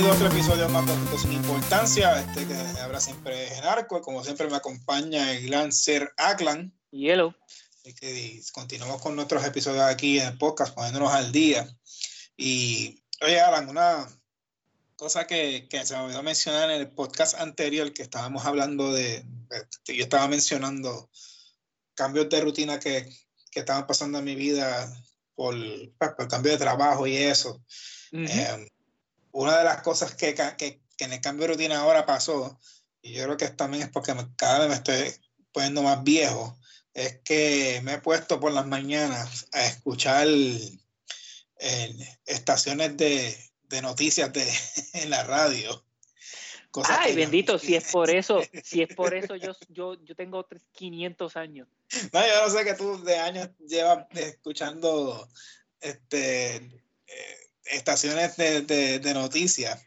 bienvenido a otro episodio más de Sin Importancia. Este que habrá siempre en arco. Como siempre me acompaña el gran Sir Aklan. Hielo. Y que continuamos con nuestros episodios aquí en el podcast, poniéndonos al día. Y, oye, Alan, una cosa que, que se me olvidó mencionar en el podcast anterior, que estábamos hablando de, yo estaba mencionando cambios de rutina que, que estaban pasando en mi vida por, pues, por, el cambio de trabajo y eso. eh, una de las cosas que, que, que, en el cambio de rutina ahora pasó, y yo creo que también es porque cada vez me estoy poniendo más viejo, es que me he puesto por las mañanas a escuchar eh, estaciones de, de noticias de, en la radio. Ay, bendito, si es por eso, si es por eso, yo, yo, yo tengo 500 años. No, yo no sé que tú de años llevas escuchando este, eh, estaciones de, de, de, noticias,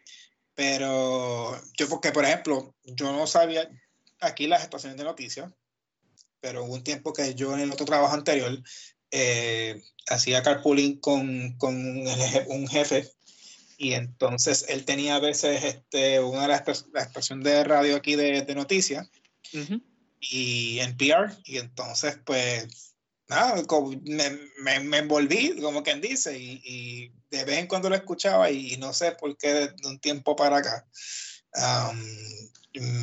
pero yo porque, por ejemplo, yo no sabía aquí las estaciones de noticias, pero hubo un tiempo que yo en el otro trabajo anterior eh, hacía carpooling con, con un jefe y entonces él tenía a veces este, una de las la estación de radio aquí de, de noticias uh -huh. y NPR y entonces pues nada, me, me, me, envolví como quien dice y, y, de vez en cuando lo escuchaba y, no sé por qué de un tiempo para acá um,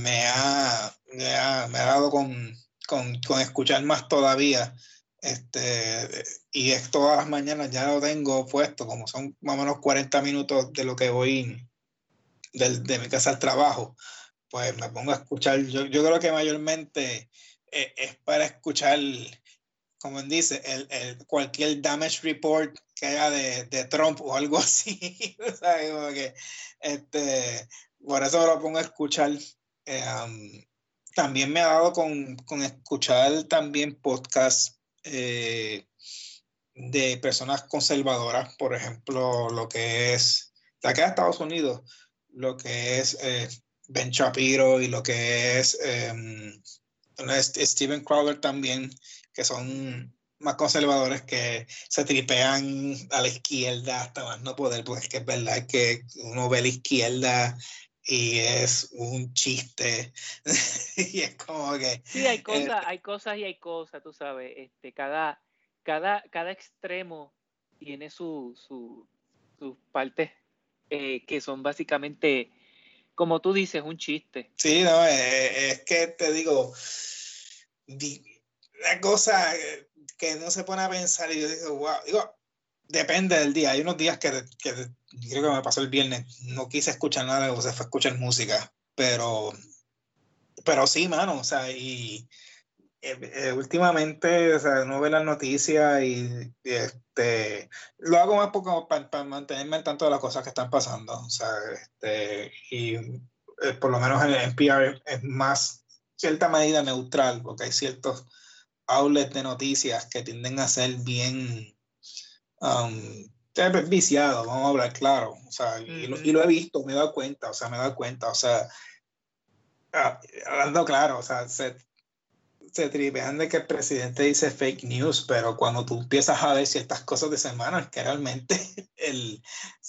me, ha, me, ha, me ha dado con, con, con escuchar más todavía este, y es todas las mañanas ya lo tengo puesto, como son más o menos 40 minutos de lo que voy de, de mi casa al trabajo, pues me pongo a escuchar, yo, yo creo que mayormente eh, es para escuchar, como dice, el, el, cualquier damage report que haya de, de Trump o algo así, ¿sabes? Que, este, por eso lo pongo a escuchar. Eh, um, también me ha dado con, con escuchar también podcasts eh, de personas conservadoras, por ejemplo, lo que es de acá de Estados Unidos, lo que es eh, Ben Shapiro y lo que es eh, Steven Crowder también, que son más conservadores que se tripean a la izquierda hasta más no poder, porque es que es verdad que uno ve a la izquierda y es un chiste. Y es como que sí hay cosas eh, hay cosas y hay cosas tú sabes este cada cada cada extremo tiene su su sus partes eh, que son básicamente como tú dices un chiste. Sí no eh, es que te digo la cosa que no se pone a pensar y yo digo wow digo depende del día. Hay unos días que, que, creo que me pasó el viernes, no quise escuchar nada, o sea, fue escuchar música, pero, pero sí, mano, o sea, y eh, eh, últimamente, o sea, no ve las noticias y, y, este, lo hago más poco para, para, mantenerme al tanto de las cosas que están pasando, o sea, este, y eh, por lo menos en el NPR es más cierta medida neutral, porque hay ciertos outlets de noticias que tienden a ser bien um, es viciado, vamos a hablar claro, o sea, mm -hmm. y, lo, y, lo, he visto, me he dado cuenta, o sea, me he dado cuenta, o sea, hablando claro, o sea, se, se tripean de que el presidente dice fake news, pero cuando tú empiezas a ver ciertas cosas de semana, es que realmente el,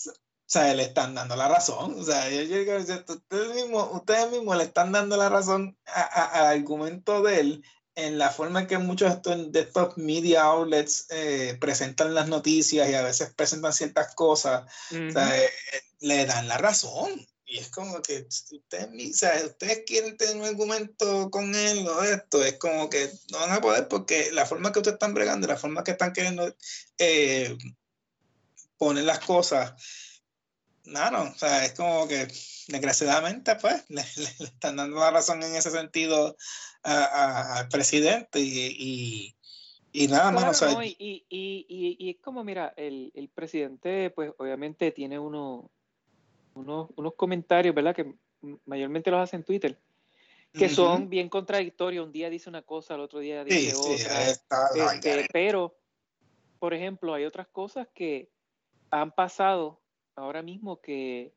o sea, le están dando la razón, o sea, yo, yo, ustedes, mismos, ustedes mismos le están dando la razón al argumento de él en la forma en que muchos de estos, media outlets eh, presentan las noticias y a veces presentan ciertas cosas, uh -huh. o sea, eh, le dan la razón. Y es como que ustedes, o sea, ustedes quieren tener un argumento con él o esto, es como que no van a poder porque la forma que ustedes están bregando, la forma que están queriendo eh, poner las cosas, no, no, o sea, es como que desgraciadamente, pues, le, le, le, están dando la razón en ese sentido al presidente y, y, y nada más. O sea, no, y, y, y, y, es como, mira, el, el presidente, pues, obviamente tiene uno, unos, unos comentarios, ¿verdad? Que mayormente los hace en Twitter, que uh -huh. son bien contradictorios. Un día dice una cosa, el otro día dice sí, otra. Sí, este, pero, por ejemplo, hay otras cosas que han pasado ahora mismo que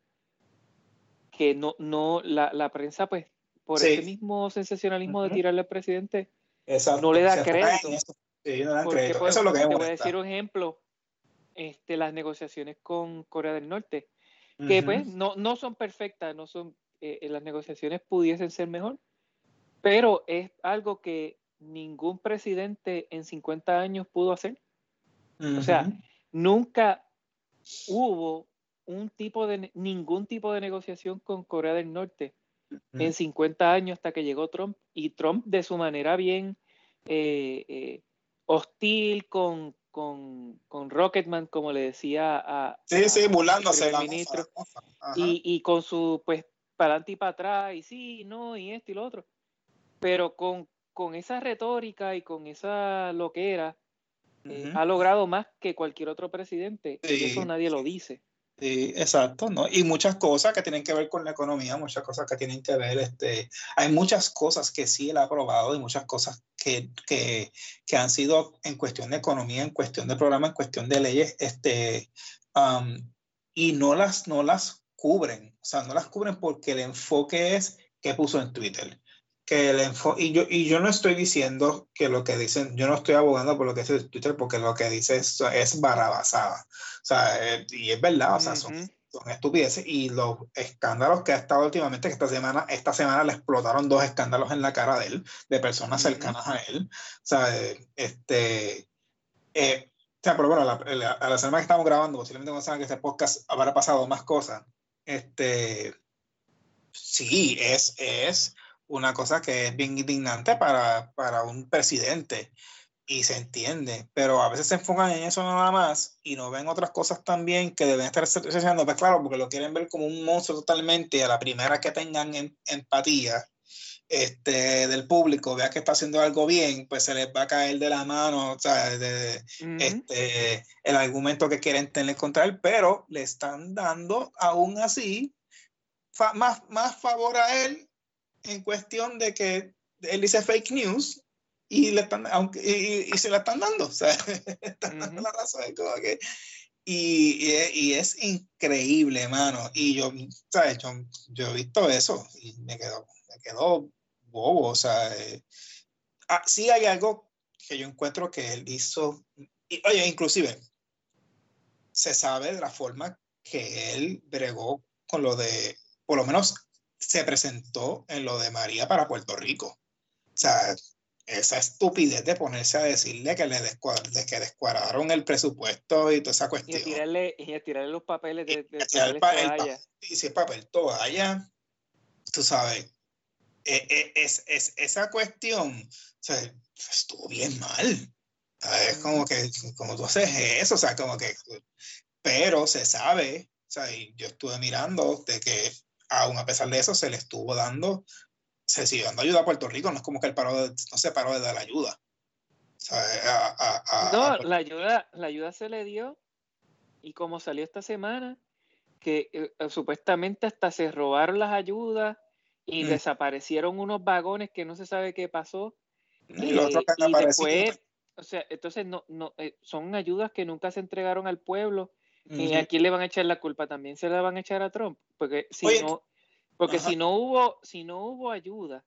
que no, no la, la prensa, pues, por sí. ese mismo sensacionalismo uh -huh. de tirarle al presidente, Exacto. no le da crédito. Sí, no da Porque, crédito. Pues, eso es lo que Te voy a decir un ejemplo, este, las negociaciones con Corea del Norte. que pues no, no son perfectas, no son, eh, las negociaciones pudiesen ser mejor, pero es algo que ningún presidente en 50 años pudo hacer. O sea, nunca hubo un tipo de, ningún tipo de negociación con Corea del Norte en 50 años hasta que llegó Trump y Trump de su manera bien eh, eh, hostil con, con, con, Rocketman, como le decía a... Sí, sí, burlándose la ministro, y, y, con su, pues, para adelante y para atrás, y sí, no, y esto y lo otro. Pero con, con esa retórica y con esa loquera, eh, ha logrado más que cualquier otro presidente. Y eso nadie lo dice. Sí, exacto, ¿no? Y muchas cosas que tienen que ver con la economía, muchas cosas que tienen que ver, este, hay muchas cosas que sí él ha aprobado y muchas cosas que, que, que han sido en cuestión de economía, en cuestión de programa, en cuestión de leyes, este, y no las, no las cubren, o sea, no las cubren porque el enfoque es que puso en Twitter que el y yo, y yo no estoy diciendo que lo que dicen, yo no estoy abogando por lo que dice Twitter porque lo que dice es, es barrabasada. O sea, eh, y es verdad, o sea, son, son, estupideces y los escándalos que ha estado últimamente, que esta semana, esta semana le explotaron dos escándalos en la cara de él, de personas cercanas a él. O sea, este, eh, o sea, pero bueno, a la, semana que estamos grabando, posiblemente cuando saben que este podcast habrá pasado más cosas. Este, sí, es, es, una cosa que es bien indignante para, para un presidente y se entiende, pero a veces se enfocan en eso nada más y no ven otras cosas también que deben estar haciendo, pues claro, porque lo quieren ver como un monstruo totalmente a la primera que tengan em, empatía este, del público, vea que está haciendo algo bien, pues se les va a caer de la mano, o sea, de, este, el argumento que quieren tener contra él, pero le están dando aún así más, más favor a él en cuestión de que él dice fake news y, le están, aunque, y, se la están dando, o sea, están dando la razón. Como que, y, y, es increíble, hermano. Y yo, ¿sabes? Yo, yo, he visto eso y me quedo, me quedo bobo, o sea, eh, ah, sí hay algo que yo encuentro que él hizo, y, oye, inclusive, se sabe de la forma que él bregó con lo de, por lo menos se presentó en lo de María para Puerto Rico. O sea, esa estupidez de ponerse a decirle que le de que descuadraron el presupuesto y toda esa cuestión. Y tirarle, y tirarle los papeles de, de y el, toalla. y si el papel toalla, tú sabes, e, e, es, es, esa cuestión, o sea, estuvo bien mal. Es como que, como tú haces eso, o sea, como que, pero se sabe, o sea, y yo estuve mirando de que aún a pesar de eso, se le estuvo dando, se siguió dando ayuda a Puerto Rico, no es como que él paró no se paró de dar ayuda. no, la ayuda, la ayuda se le dio y como salió esta semana, que eh, eh, supuestamente hasta se robaron las ayudas y mm. desaparecieron unos vagones que no se sabe qué pasó. Y, eh, después, o sea, entonces no, no, son ayudas que nunca se entregaron al pueblo ¿Y a quién le van a echar la culpa? También se la van a echar a Trump. Porque si no, porque si no hubo, si no hubo ayuda,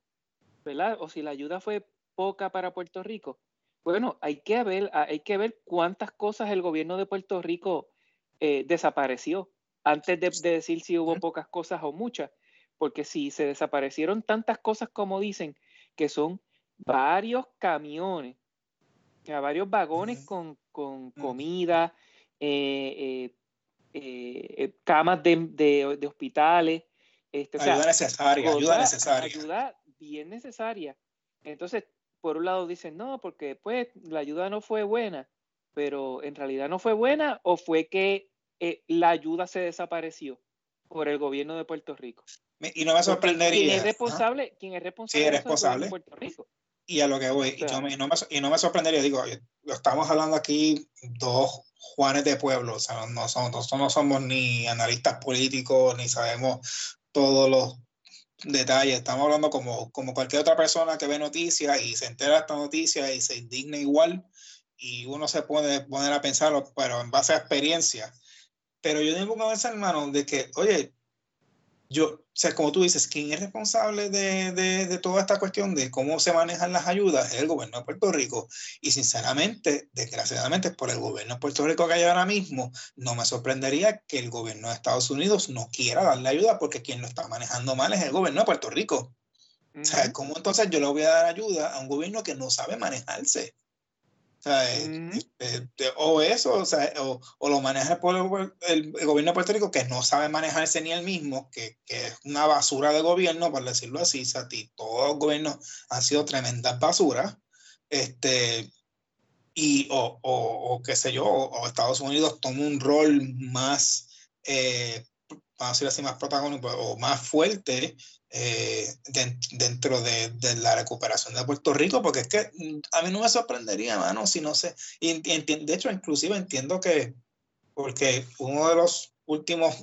¿verdad? O si la ayuda fue poca para Puerto Rico, bueno, hay que ver, hay que ver cuántas cosas el gobierno de Puerto Rico eh, desapareció antes de, decir si hubo pocas cosas o muchas. Porque si se desaparecieron tantas cosas como dicen, que son varios camiones, varios vagones con, con comida, eh, eh, eh, camas de, de, hospitales. Este, ayuda necesaria, ayuda necesaria. Ayuda bien necesaria. Entonces, por un lado dicen, no, porque pues la ayuda no fue buena, pero en realidad no fue buena o fue que la ayuda se desapareció por el gobierno de Puerto Rico. Y no me sorprendería. ¿Quién es responsable? ¿Quién es responsable? Sí, responsable. De Puerto Rico? Y a lo que voy, y, no me, y, no me, sorprendería, digo, lo estamos hablando aquí dos Juanes de pueblo, o sea, no somos, nosotros no somos ni analistas políticos, ni sabemos todos los detalles, estamos hablando como, como cualquier otra persona que ve noticias y se entera de esta noticia y se indigna igual, y uno se puede poner a pensarlo, pero en base a experiencia. Pero yo tengo que pensar, hermano, de que, oye, yo, o sea, como tú dices, ¿quién es responsable de, de, de, toda esta cuestión de cómo se manejan las ayudas? Es el gobierno de Puerto Rico. Y sinceramente, desgraciadamente, por el gobierno de Puerto Rico que hay ahora mismo, no me sorprendería que el gobierno de Estados Unidos no quiera darle ayuda porque quien lo está manejando mal es el gobierno de Puerto Rico. O sea, ¿cómo entonces yo le voy a dar ayuda a un gobierno que no sabe manejarse? Este, o eso, o, sea, o, o lo maneja el, el, gobierno de Puerto Rico que no sabe manejarse ni el mismo, que, que, es una basura de gobierno, por decirlo así. O sea, todos los gobiernos han sido tremendas basuras. Este, y, o, o, o qué sé yo, o, Estados Unidos toma un rol más, eh, vamos a decir así, más protagónico o más fuerte eh, dentro de, de, la recuperación de Puerto Rico, porque es que mm, a mí no me sorprendería, mano, si no sé, y, de hecho, inclusive entiendo que, porque uno de los últimos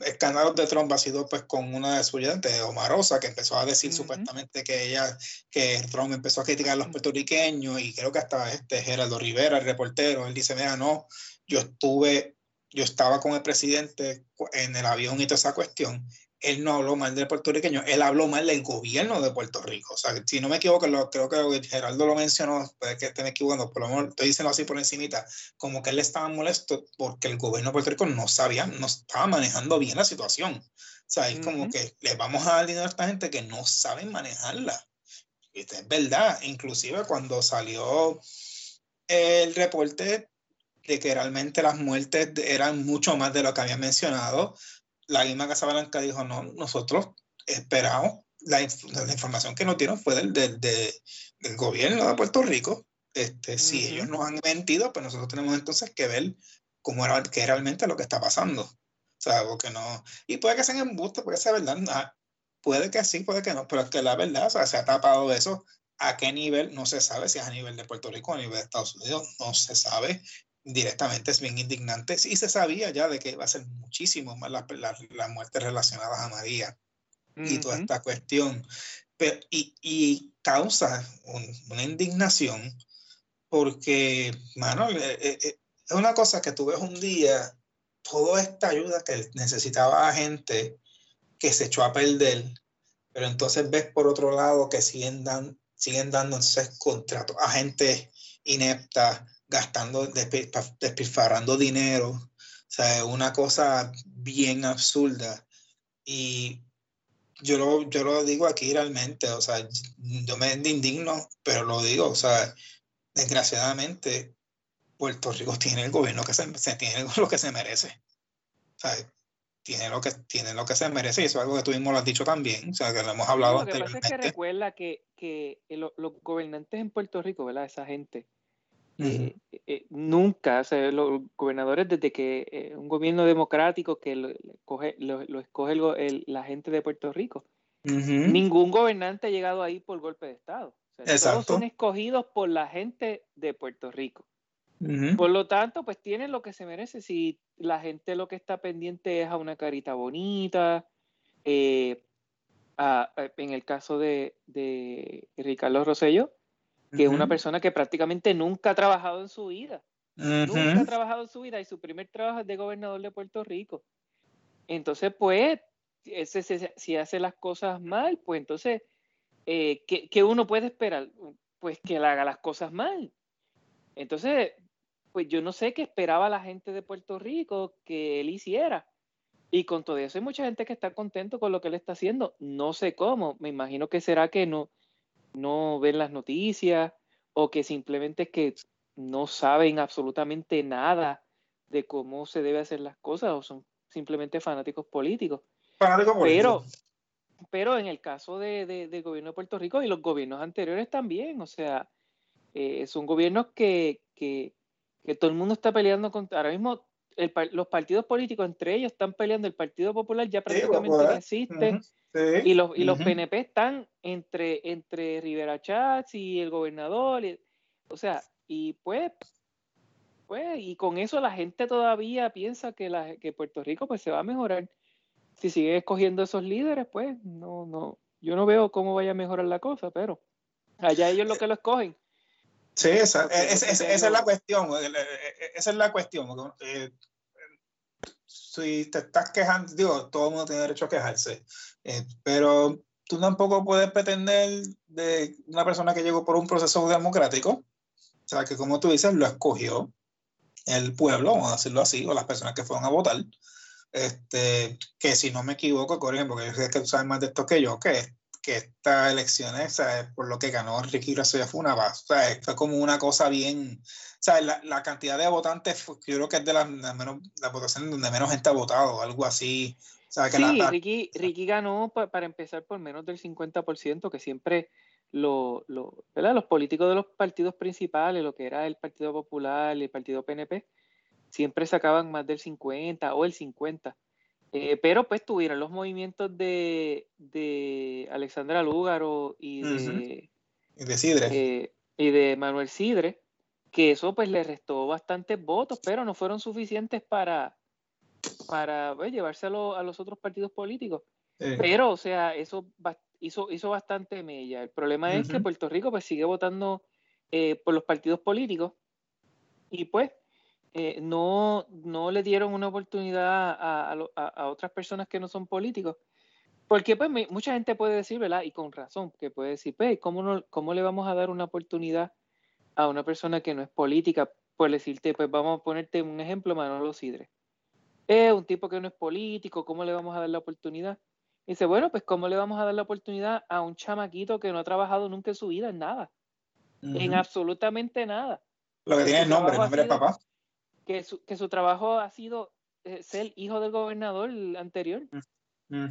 escándalos de Trump ha sido pues con una de sus ayudantes, Omarosa, que empezó a decir supuestamente que ella, que Trump empezó a criticar a los puertorriqueños y creo que hasta este Geraldo Rivera, el reportero, él dice, mira, no, yo estuve, yo estaba con el presidente en el avión y toda esa cuestión él no habló mal del puertorriqueño, él habló mal del gobierno de Puerto Rico. O sea, si no me equivoco, lo, creo que Geraldo lo mencionó, puede que estén equivocando, por lo menos estoy diciendo así por encimita, como que él estaba molesto porque el gobierno de Puerto Rico no sabía, no estaba manejando bien la situación. O sea, es como que le vamos a dar dinero a esta gente que no saben manejarla. Y es verdad, inclusive cuando salió el reporte de que realmente las muertes eran mucho más de lo que habían mencionado, la misma Casa Blanca dijo, no, nosotros esperamos, la, la información que nos dieron fue del, del, del, gobierno de Puerto Rico. Este, Si ellos nos han mentido, pues nosotros tenemos entonces que ver cómo era, qué es realmente lo que está pasando. O sea, porque no, y puede que sean embustes, puede ser verdad, ah, puede que sí, puede que no, pero es que la verdad, o sea, se ha tapado eso. ¿A qué nivel? No se sabe si es a nivel de Puerto Rico o a nivel de Estados Unidos, no se sabe directamente es bien indignante. Y se sabía ya de que iba a ser muchísimo más las la, muertes relacionadas a María y toda esta cuestión. Pero, y, y, causa una indignación porque, mano, eh, eh, eh, es una cosa que tú ves un día, toda esta ayuda que necesitaba la gente que se echó a perder, pero entonces ves por otro lado que siguen, dan, siguen dando entonces contratos a gente inepta, gastando, despilfarrando dinero. O sea, una cosa bien absurda. Y yo lo, yo lo digo aquí realmente, o sea, yo me indigno, pero lo digo, o sea, desgraciadamente Puerto Rico tiene el gobierno que se, tiene lo que se merece. O sea, tiene lo que tiene lo que se merece y eso es algo que tú mismo lo has dicho también, o sea, que lo hemos hablado lo que anteriormente. Pasa es que recuerda que, que los gobernantes en Puerto Rico, ¿verdad? Esa gente, eh, eh, nunca, o sea, los gobernadores, desde que eh, un gobierno democrático que lo, lo, escoge la gente de Puerto Rico, ningún gobernante ha llegado ahí por golpe de Estado. todos son escogidos por la gente de Puerto Rico. Por lo tanto, pues tienen lo que se merece. Si la gente lo que está pendiente es a una carita bonita, en el caso de, de Ricardo Rosello, que es una persona que prácticamente nunca ha trabajado en su vida. Nunca ha trabajado en su vida y su primer trabajo es de gobernador de Puerto Rico. Entonces, pues, ese, si hace las cosas mal, pues entonces, eh, ¿qué, uno puede esperar? Pues que él haga las cosas mal. Entonces, pues yo no sé qué esperaba la gente de Puerto Rico que él hiciera. Y con todo eso hay mucha gente que está contento con lo que él está haciendo. No sé cómo. Me imagino que será que no, no ven las noticias o que simplemente es que no saben absolutamente nada de cómo se debe hacer las cosas o son simplemente fanáticos políticos. pero, pero en el caso de, del gobierno de Puerto Rico y los gobiernos anteriores también, o sea, eh, son gobiernos que, que, que, todo el mundo está peleando contra. Ahora mismo los partidos políticos entre ellos están peleando. El Partido Popular ya prácticamente no existe. Y los, y los PNP están entre, entre Rivera Chats y el gobernador. o sea, y pues, pues, y con eso la gente todavía piensa que, la, que Puerto Rico pues se va a mejorar. Si siguen escogiendo esos líderes, pues no, no, yo no veo cómo vaya a mejorar la cosa, pero allá ellos lo que lo escogen. Sí, esa, esa, esa, es la cuestión. Esa es la cuestión. si te estás quejando, digo, todo el mundo tiene derecho a quejarse, eh, pero tú tampoco puedes pretender de una persona que llegó por un proceso democrático, o sea, que como tú dices, lo escogió el pueblo, vamos a decirlo así, o las personas que fueron a votar, este, que si no me equivoco, corrigen, porque yo sé que tú sabes más de esto que yo, que, que estas elecciones, por lo que ganó Ricky ya fue una base, o sea, fue como una cosa bien, o sea, la, la cantidad de votantes, yo creo que es de las, menos, la votación donde menos gente ha votado, algo así. O sea, que sí, Ricky, Ricky ganó para empezar por menos del 50%, que siempre lo, lo, los políticos de los partidos principales, lo que era el Partido Popular el Partido PNP, siempre sacaban más del 50 o el 50. Eh, pero pues tuvieron los movimientos de, de Alexandra Lúgaro y de, y de Sidre. Eh, y de Manuel Sidre, que eso pues le restó bastantes votos, pero no fueron suficientes para, para pues, llevárselo a los otros partidos políticos. Pero, o sea, eso hizo, hizo bastante mella. El problema es que Puerto Rico pues sigue votando eh, por los partidos políticos y pues eh, no, no le dieron una oportunidad a, a, otras personas que no son políticos. Porque pues mucha gente puede decir, ¿verdad? Y con razón, que puede decir, pues, ¿cómo, no, ¿cómo le vamos a dar una oportunidad a una persona que no es política? Pues decirte, pues vamos a ponerte un ejemplo, Manolo Sidre. Es un tipo que no es político, ¿cómo le vamos a dar la oportunidad? dice, bueno, pues ¿cómo le vamos a dar la oportunidad a un chamaquito que no ha trabajado nunca en su vida en nada? En absolutamente nada. Lo que tiene el nombre, el nombre de papá que su, que su trabajo ha sido eh, ser hijo del gobernador anterior. O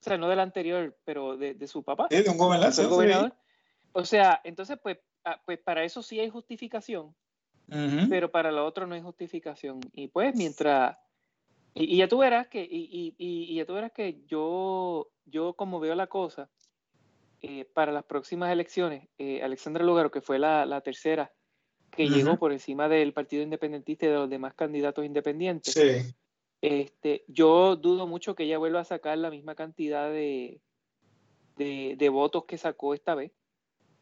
sea, no del anterior, pero de, de su papá. Sí, de un gobernador. O sea, entonces, pues, ah, pues para eso sí hay justificación, pero para lo otro no hay justificación. Y pues mientras... Y, ya tú verás que, y, y, ya tú verás que yo, yo como veo la cosa, eh, para las próximas elecciones, eh, Alexandra Lugaro, que fue la, la tercera que llegó por encima del Partido Independentista y de los demás candidatos independientes. Sí. Este, yo dudo mucho que ella vuelva a sacar la misma cantidad de, de, votos que sacó esta vez.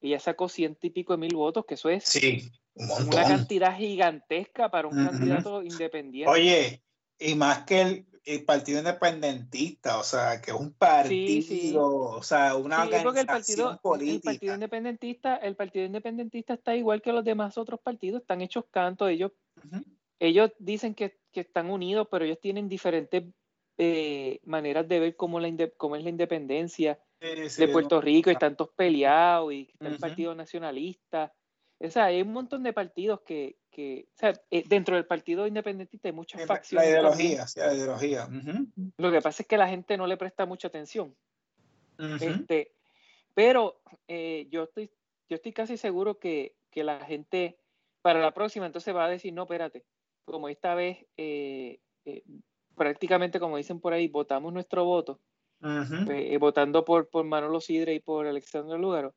Ella sacó ciento y pico de mil votos, que eso es sí, una cantidad gigantesca para un candidato independiente. Oye, y más que el, el Partido Independentista, o sea, que es un partido, o sea, una organización el partido, política. El Partido Independentista, el Partido Independentista está igual que los demás otros partidos, están hechos cantos, ellos, ellos dicen que, que, están unidos, pero ellos tienen diferentes eh, maneras de ver cómo, la cómo es la independencia de Puerto Rico, y están todos peleados, y está el Partido Nacionalista, o sea, hay un montón de partidos que, que o sea, eh, dentro del Partido Independentista hay muchas facciones. La ideología, sí, la ideología. Lo que pasa es que la gente no le presta mucha atención. este, pero eh, yo, estoy, yo estoy casi seguro que, que, la gente para la próxima entonces va a decir, no, espérate, como esta vez eh, prácticamente como dicen por ahí, votamos nuestro voto, votando por, por Manolo Sidre y por Alexandra Lúgaro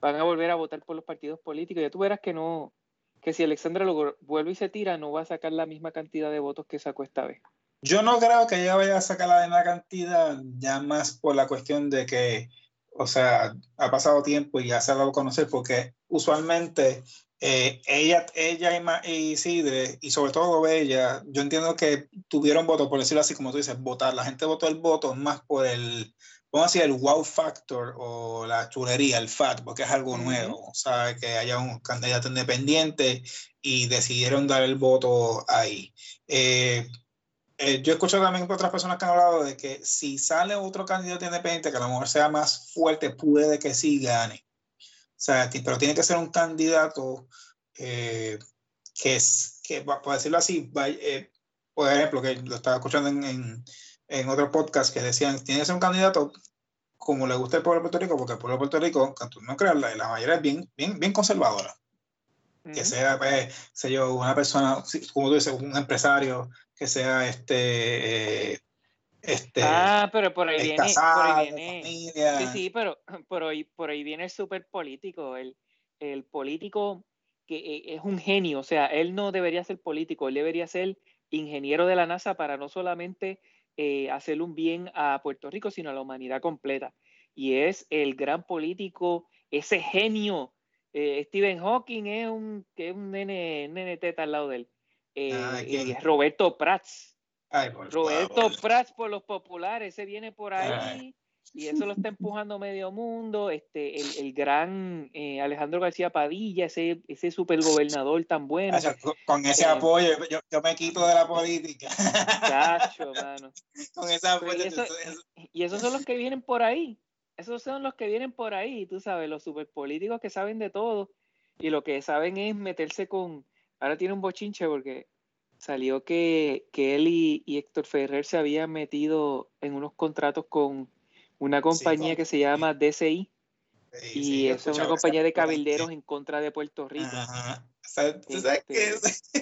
van a volver a votar por los partidos políticos. Ya tú verás que no, que si Alexandra lo vuelve y se tira, no va a sacar la misma cantidad de votos que sacó esta vez. Yo no creo que ella vaya a sacar la misma cantidad, ya más por la cuestión de que, o sea, ha pasado tiempo y ya se ha dado a conocer, porque usualmente eh, ella, ella y Isidre, y sobre todo ella, yo entiendo que tuvieron voto, por decirlo así, como tú dices, votar. La gente votó el voto más por el, vamos a decir, el wow factor o la chulería, el fat, porque es algo nuevo, o sea, que haya un candidato independiente y decidieron dar el voto ahí. Eh, eh, yo he escuchado también por otras personas que han hablado de que si sale otro candidato independiente que a lo mejor sea más fuerte, puede que sí gane. O sea, pero tiene que ser un candidato eh, que es, que, por decirlo así, por ejemplo, que lo estaba escuchando en en otro podcast que decían, tiene que ser un candidato como le gusta el pueblo de Puerto Rico, porque el pueblo de Puerto Rico, no creas, la, la mayoría es bien, bien, bien conservadora. Que sea, pues, sé yo, una persona, como tú dices, un empresario, que sea este... este ah, pero por ahí viene, por ahí viene. sí, sí, pero por ahí, por ahí viene el súper político, el, el político que e, es un genio, o sea, él no debería ser político, él debería ser ingeniero de la NASA para no solamente eh, hacerle un bien a Puerto Rico, sino a la humanidad completa. Y es el gran político, ese genio. Eh, Stephen Hawking es un, que es un nene, nene teta al lado de él. Eh, ah, y Roberto Prats. Roberto Prats por los populares, ese viene por ahí. Y eso lo está empujando medio mundo. Este, el, gran eh, Alejandro García Padilla, ese, ese supergobernador tan bueno. con, ese eh, apoyo, yo, yo, me quito de la política. Cacho, mano. Con ese apoyo. Y, esos son los que vienen por ahí. Esos son los que vienen por ahí, tú sabes, los superpolíticos que saben de todo y lo que saben es meterse con. Ahora tiene un bochinche porque salió que, que él y, y Héctor Ferrer se habían metido en unos contratos con una compañía que se llama DCI. y es una compañía de cabilderos en contra de Puerto Rico. tú sabes que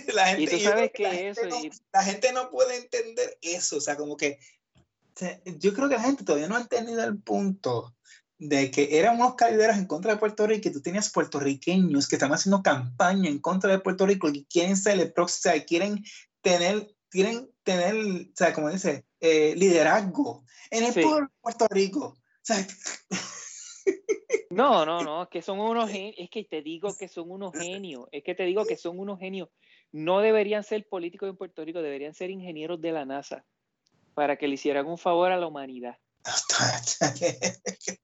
la gente, y tú sabes que, eso. No, La gente no puede entender eso. O sea, como que yo creo que la gente todavía no ha entendido el punto de que eran unos cabilderos en contra de Puerto Rico y tú tenías puertorriqueños que están haciendo campaña en contra de Puerto Rico y quieren ser el próximo, quieren tener, quieren tener, o sea, como dice, eh, liderazgo en el pueblo de Puerto Rico. No, no, no, es que son unos genios, es que te digo que son unos genios, es que te digo que son unos genios. No deberían ser políticos en Puerto Rico, deberían ser ingenieros de la NASA para que le hicieran un favor a la humanidad.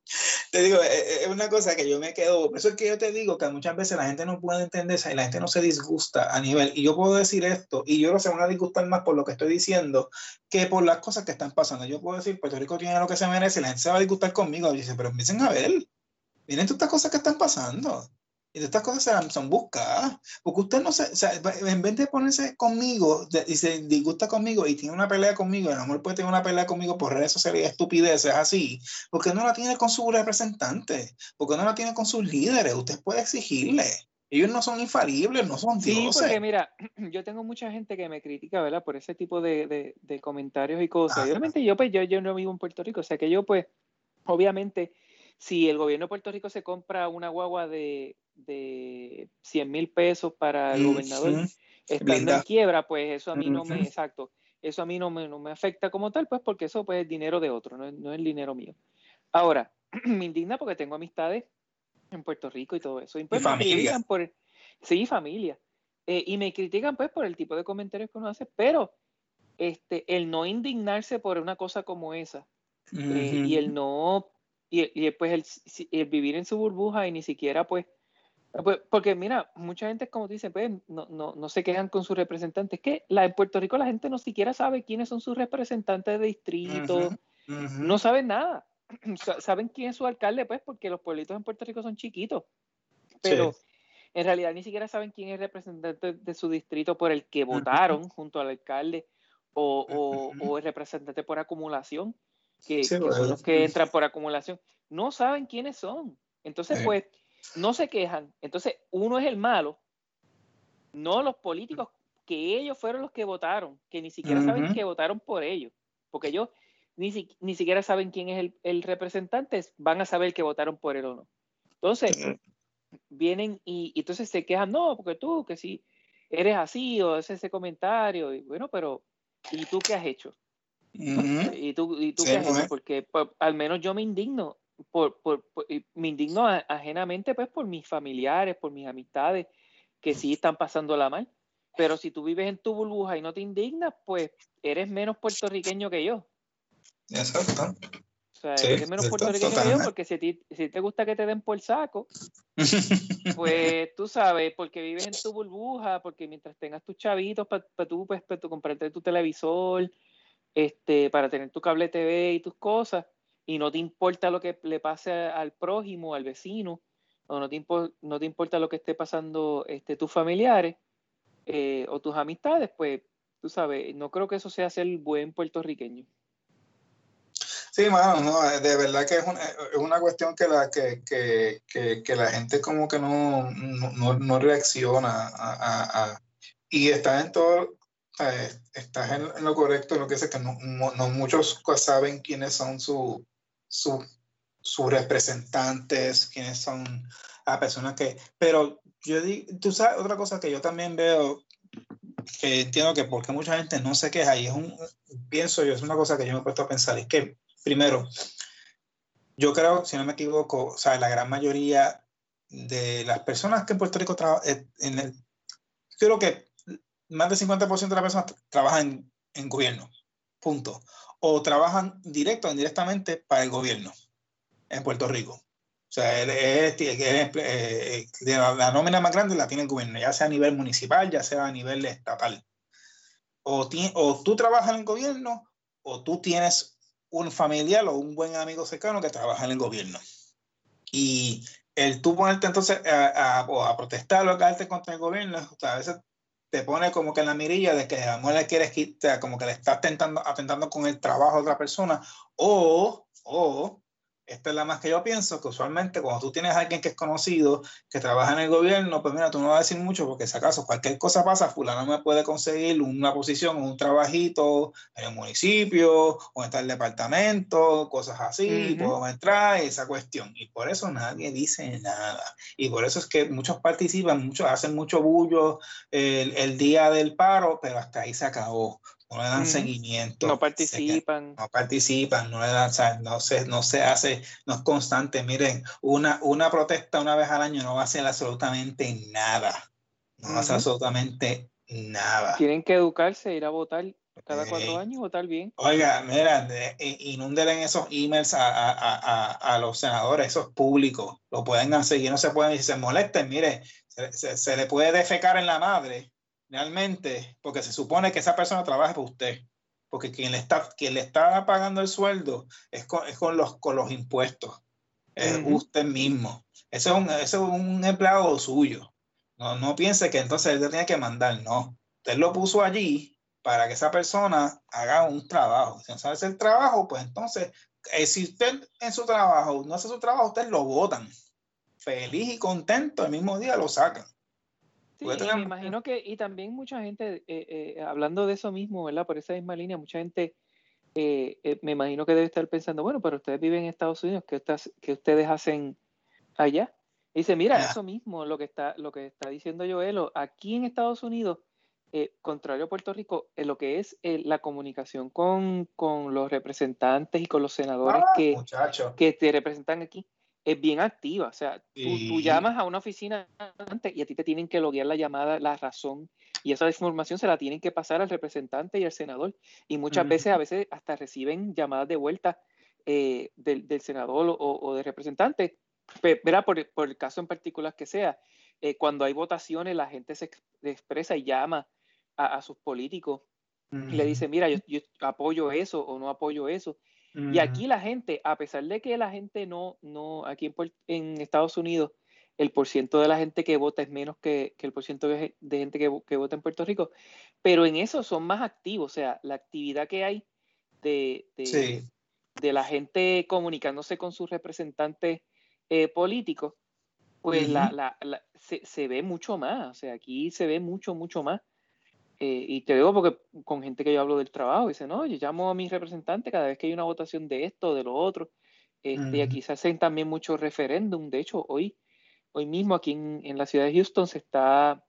te digo, eh, eh, es una cosa que yo me quedo, eso es que yo te digo que muchas veces la gente no puede entender y la gente no se disgusta a nivel, y yo puedo decir esto, y yo no se van a disgustar más por lo que estoy diciendo que por las cosas que están pasando. Yo puedo decir, Puerto Rico tiene lo que se merece, y la gente se va a disgustar conmigo, dice, pero empiecen a ver, miren todas estas cosas que están pasando. Y estas cosas son buscadas. Porque usted no se, o sea, en vez de ponerse conmigo y se disgusta conmigo y tiene una pelea conmigo, el amor puede tener una pelea conmigo por redes sociales y estupideces así, porque no la tiene con su representante, porque no la tiene con sus líderes. Usted puede exigirle. Ellos no son infalibles, no son dioses. Sí, porque mira, yo tengo mucha gente que me critica, ¿verdad? Por ese tipo de, de, de comentarios y cosas. obviamente yo, pues, yo, yo no vivo en Puerto Rico, o sea que yo, pues, obviamente, si el gobierno de Puerto Rico se compra una guagua de, de 100 mil pesos para el gobernador estando en quiebra, pues eso a mí no me, exacto, eso a mí no me, no me afecta como tal, pues porque eso pues, es dinero de otro, no, no es el dinero mío. Ahora, me indigna porque tengo amistades en Puerto Rico y todo eso. Y, pues, familia. Por, sí, familia. Eh, y me critican pues por el tipo de comentarios que uno hace, pero este, el no indignarse por una cosa como esa eh, y el no, y, y pues el, el, vivir en su burbuja y ni siquiera pues pues, porque mira, mucha gente, como dice, pues, no, no, no, se quejan con sus representantes. que la, en Puerto Rico la gente no siquiera sabe quiénes son sus representantes de distrito, no saben nada. saben quién es su alcalde, pues, porque los pueblitos en Puerto Rico son chiquitos. Pero en realidad ni siquiera saben quién es el representante de su distrito por el que votaron junto al alcalde o, o, o, el representante por acumulación, que, que son los que entran por acumulación. No saben quiénes son. Entonces, pues no se quejan. Entonces, uno es el malo, no los políticos, que ellos fueron los que votaron, que ni siquiera saben que votaron por ellos, porque ellos ni, siquiera saben quién es el, representante, van a saber que votaron por él o no. Entonces, vienen y, entonces se quejan, no, porque tú, que si eres así o es ese comentario, y bueno, pero ¿y tú qué has hecho? ¿Y tú, y tú qué has hecho? Porque pues, al menos yo me indigno por, por, me indigno ajenamente pues por mis familiares, por mis amistades que sí están pasándola mal. Pero si tú vives en tu burbuja y no te indignas, pues eres menos puertorriqueño que yo. Exacto. O sea, eres menos puertorriqueño que yo porque si, si te gusta que te den por saco, pues tú sabes, porque vives en tu burbuja, porque mientras tengas tus chavitos para tú, pues, tú comprarte tu televisor, este, para tener tu cable TV y tus cosas, y no te importa lo que le pase al prójimo, al vecino, o no te, no te importa lo que esté pasando este, tus familiares eh, o tus amistades, pues tú sabes, no creo que eso sea ser buen puertorriqueño. Sí, mano, no, de verdad que es una, es una cuestión que la, que, que, que, la gente como que no, no, no reacciona a, a, y está en todo, estás en, lo correcto, lo que es que no, no, muchos saben quiénes son sus sus representantes, quiénes son las personas que... Pero yo digo, tú sabes, otra cosa que yo también veo, que entiendo que porque mucha gente no se queja, y es un, pienso yo, es una cosa que yo me he puesto a pensar, es que, primero, yo creo, si no me equivoco, o sea, la gran mayoría de las personas que en Puerto Rico trabajan, eh, en el, creo que más del 50% de las personas trabajan en gobierno, punto. O trabajan directo o indirectamente para el gobierno en Puerto Rico. O sea, es, eh, la, nómina más grande la tiene el gobierno, ya sea a nivel municipal, ya sea a nivel estatal. O, o tú trabajas en el gobierno o tú tienes un familiar o un buen amigo cercano que trabaja en el gobierno. Y el tú ponerte entonces a, a, a protestar o a contra el gobierno, a veces te pone como que en la mirilla de que a lo le quieres quitar, como que le estás tentando, atentando con el trabajo de otra persona, o, o esta es la más que yo pienso, que usualmente cuando tú tienes a alguien que es conocido, que trabaja en el gobierno, pues mira, tú no vas a decir mucho porque si acaso cualquier cosa pasa, fulano me puede conseguir una posición, un trabajito en el municipio o en tal departamento, cosas así, y puedo entrar, esa cuestión. Y por eso nadie dice nada. Y por eso es que muchos participan, muchos hacen mucho bullo el, el día del paro, pero hasta ahí se acabó no le dan seguimiento. No participan. No participan, no le dan, no se, no se hace, no es constante. Miren, una, una protesta una vez al año no va a hacer absolutamente nada. No va a hacer absolutamente nada. Tienen que educarse, ir a votar cada cuatro años, votar bien. Oiga, mira, inúnden esos emails a, a, a, a, los senadores, esos públicos. Lo pueden hacer y no se pueden, si se molesten, mire, se, se le puede defecar en la madre realmente, porque se supone que esa persona trabaja para usted, porque quien le está, quien le está pagando el sueldo es con, es con los, con los impuestos, es usted mismo. Ese es, un, ese es un empleado suyo. No, no piense que entonces él tenía que mandar, no. Usted lo puso allí para que esa persona haga un trabajo. Si no sabe hacer el trabajo, pues entonces, eh, si usted en su trabajo no hace su trabajo, usted lo votan. Feliz y contento, el mismo día lo sacan. Sí, me imagino que, y también mucha gente, eh, eh, hablando de eso mismo, ¿verdad? Por esa misma línea, mucha gente, eh, me imagino que debe estar pensando, bueno, pero ustedes viven en Estados Unidos, ¿qué, que ustedes hacen allá? Y dice, mira, eso mismo, lo que está, lo que está diciendo Joelo, aquí en Estados Unidos, contrario a Puerto Rico, lo que es la comunicación con, con, los representantes y con los senadores ah, que, que te representan aquí, es bien activa. O sea, tú, llamas a una oficina antes y a ti te tienen que loguear la llamada, la razón, y esa información se la tienen que pasar al representante y al senador. Y muchas veces, a veces hasta reciben llamadas de vuelta eh, del, senador o, del representante. Verá, por, por, el caso en particular que sea, eh, cuando hay votaciones, la gente se expresa y llama a, sus políticos y le dice, mira, yo, yo apoyo eso o no apoyo eso. Y aquí la gente, a pesar de que la gente no, no, aquí en, Estados Unidos, el porciento de la gente que vota es menos que, el porciento de, gente que, vota en Puerto Rico, pero en eso son más activos, o sea, la actividad que hay de, de, la gente comunicándose con sus representantes eh, políticos, pues la, se, se, ve mucho más, o sea, aquí se ve mucho, mucho más. Eh, y te digo porque con gente que yo hablo del trabajo, dice, no, yo llamo a mi representante cada vez que hay una votación de esto, de lo otro. Este, Y aquí se hacen también muchos referéndum. De hecho, hoy, hoy mismo aquí en, la ciudad de Houston se está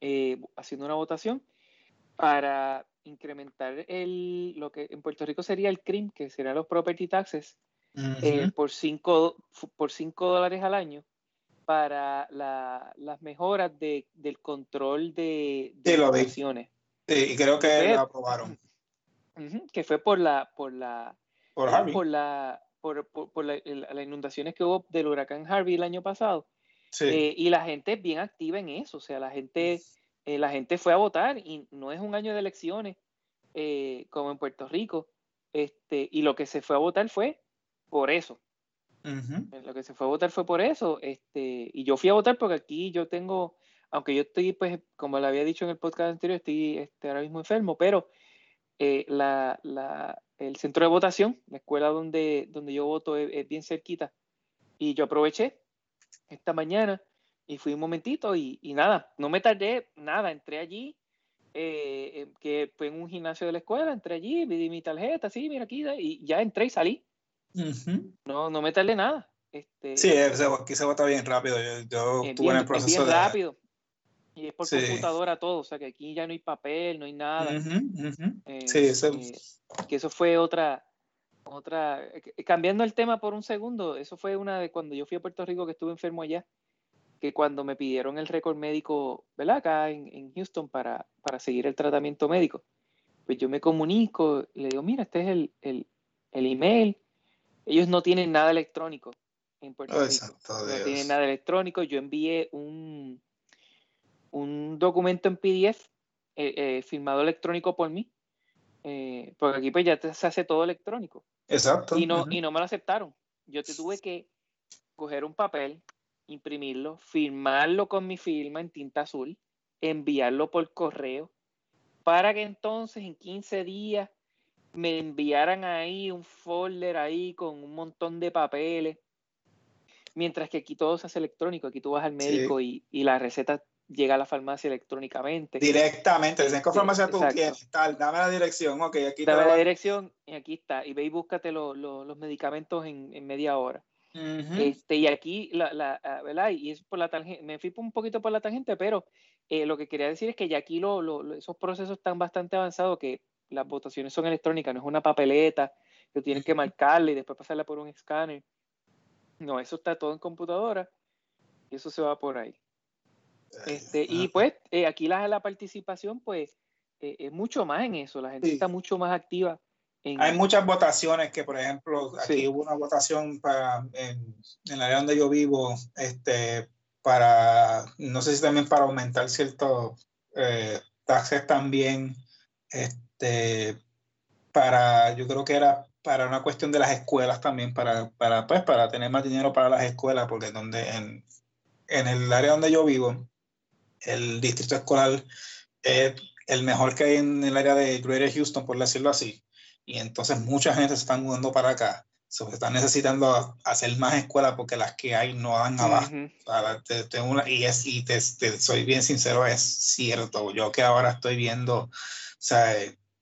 eh, haciendo una votación para incrementar el, lo que en Puerto Rico sería el CRIM, que serían los property taxes, eh, por 5 por cinco dólares al año para las mejoras de, del control de, de sí, Sí, y creo que lo aprobaron. que fue por la por la por, eh, la por, por, las inundaciones que hubo del huracán Harvey el año pasado. Sí. Eh, y la gente es bien activa en eso, o sea, la gente eh, la gente fue a votar y no es un año de elecciones como en Puerto Rico, este y lo que se fue a votar fue por eso, lo que se fue a votar fue por eso. Este, y yo fui a votar porque aquí yo tengo, aunque yo estoy, pues, como le había dicho en el podcast anterior, estoy este, ahora mismo enfermo, pero eh, la, la, el centro de votación, la escuela donde, donde yo voto es, bien cerquita. Y yo aproveché esta mañana y fui un momentito y, y nada, no me tardé nada, entré allí. Eh, eh, que fue en un gimnasio de la escuela, entré allí, vi mi tarjeta, sí, mira aquí, y ya entré y salí. No, no meterle nada. Este, sí, aquí se vota bien rápido. Yo, estuve en el proceso bien rápido. Y es por computadora todo, o sea que aquí ya no hay papel, no hay nada. Eh, sí, eso... Eh, que eso fue otra, otra, eh, cambiando el tema por un segundo, eso fue una de cuando yo fui a Puerto Rico que estuve enfermo allá, que cuando me pidieron el récord médico, ¿verdad? Acá en, en Houston para, para seguir el tratamiento médico, pues yo me comunico, le digo, mira, este es el, el, el email. Ellos no tienen nada electrónico en Puerto oh, Rico. No tienen nada electrónico. Yo envié un, un documento en PDF eh, eh, firmado electrónico por mí, eh, porque aquí pues ya se hace todo electrónico. Exacto. Y no, y no me lo aceptaron. Yo te tuve que coger un papel, imprimirlo, firmarlo con mi firma en tinta azul, enviarlo por correo, para que entonces en 15 días me enviaran ahí un folder ahí con un montón de papeles. Mientras que aquí todo se hace electrónico, aquí tú vas al médico y, y la receta llega a la farmacia electrónicamente. Directamente, dicen, ¿qué farmacia tú quieres? Tal, dame la dirección, ok, aquí Dame la dirección y aquí está. Y ve y búscate los medicamentos en, en, media hora. este, y aquí, la, la, ah, ¿verdad? Y es por la tangente, me fui un poquito por la tangente, pero eh, lo que quería decir es que ya aquí lo, lo, esos procesos están bastante avanzados que las votaciones son electrónicas, no es una papeleta que tienes que marcarle y después pasarla por un escáner. No, eso está todo en computadora y eso se va por ahí. Este, y pues eh, aquí la, la participación pues eh, es mucho más en eso, la gente está mucho más activa. Hay muchas votaciones que, por ejemplo, aquí hubo una votación para, en, en el área donde yo vivo, este, para, no sé si también para aumentar ciertos eh, taxes también, este, para, yo creo que era para una cuestión de las escuelas también, para, para, pues, para tener más dinero para las escuelas, porque donde en, en el área donde yo vivo, el distrito escolar es el mejor que hay en el área de Greater Houston, por decirlo así. Y entonces mucha gente se está mudando para acá. Se están necesitando hacer más escuelas porque las que hay no dan abajo. y es, y te, soy bien sincero, es cierto. Yo que ahora estoy viendo, o sea,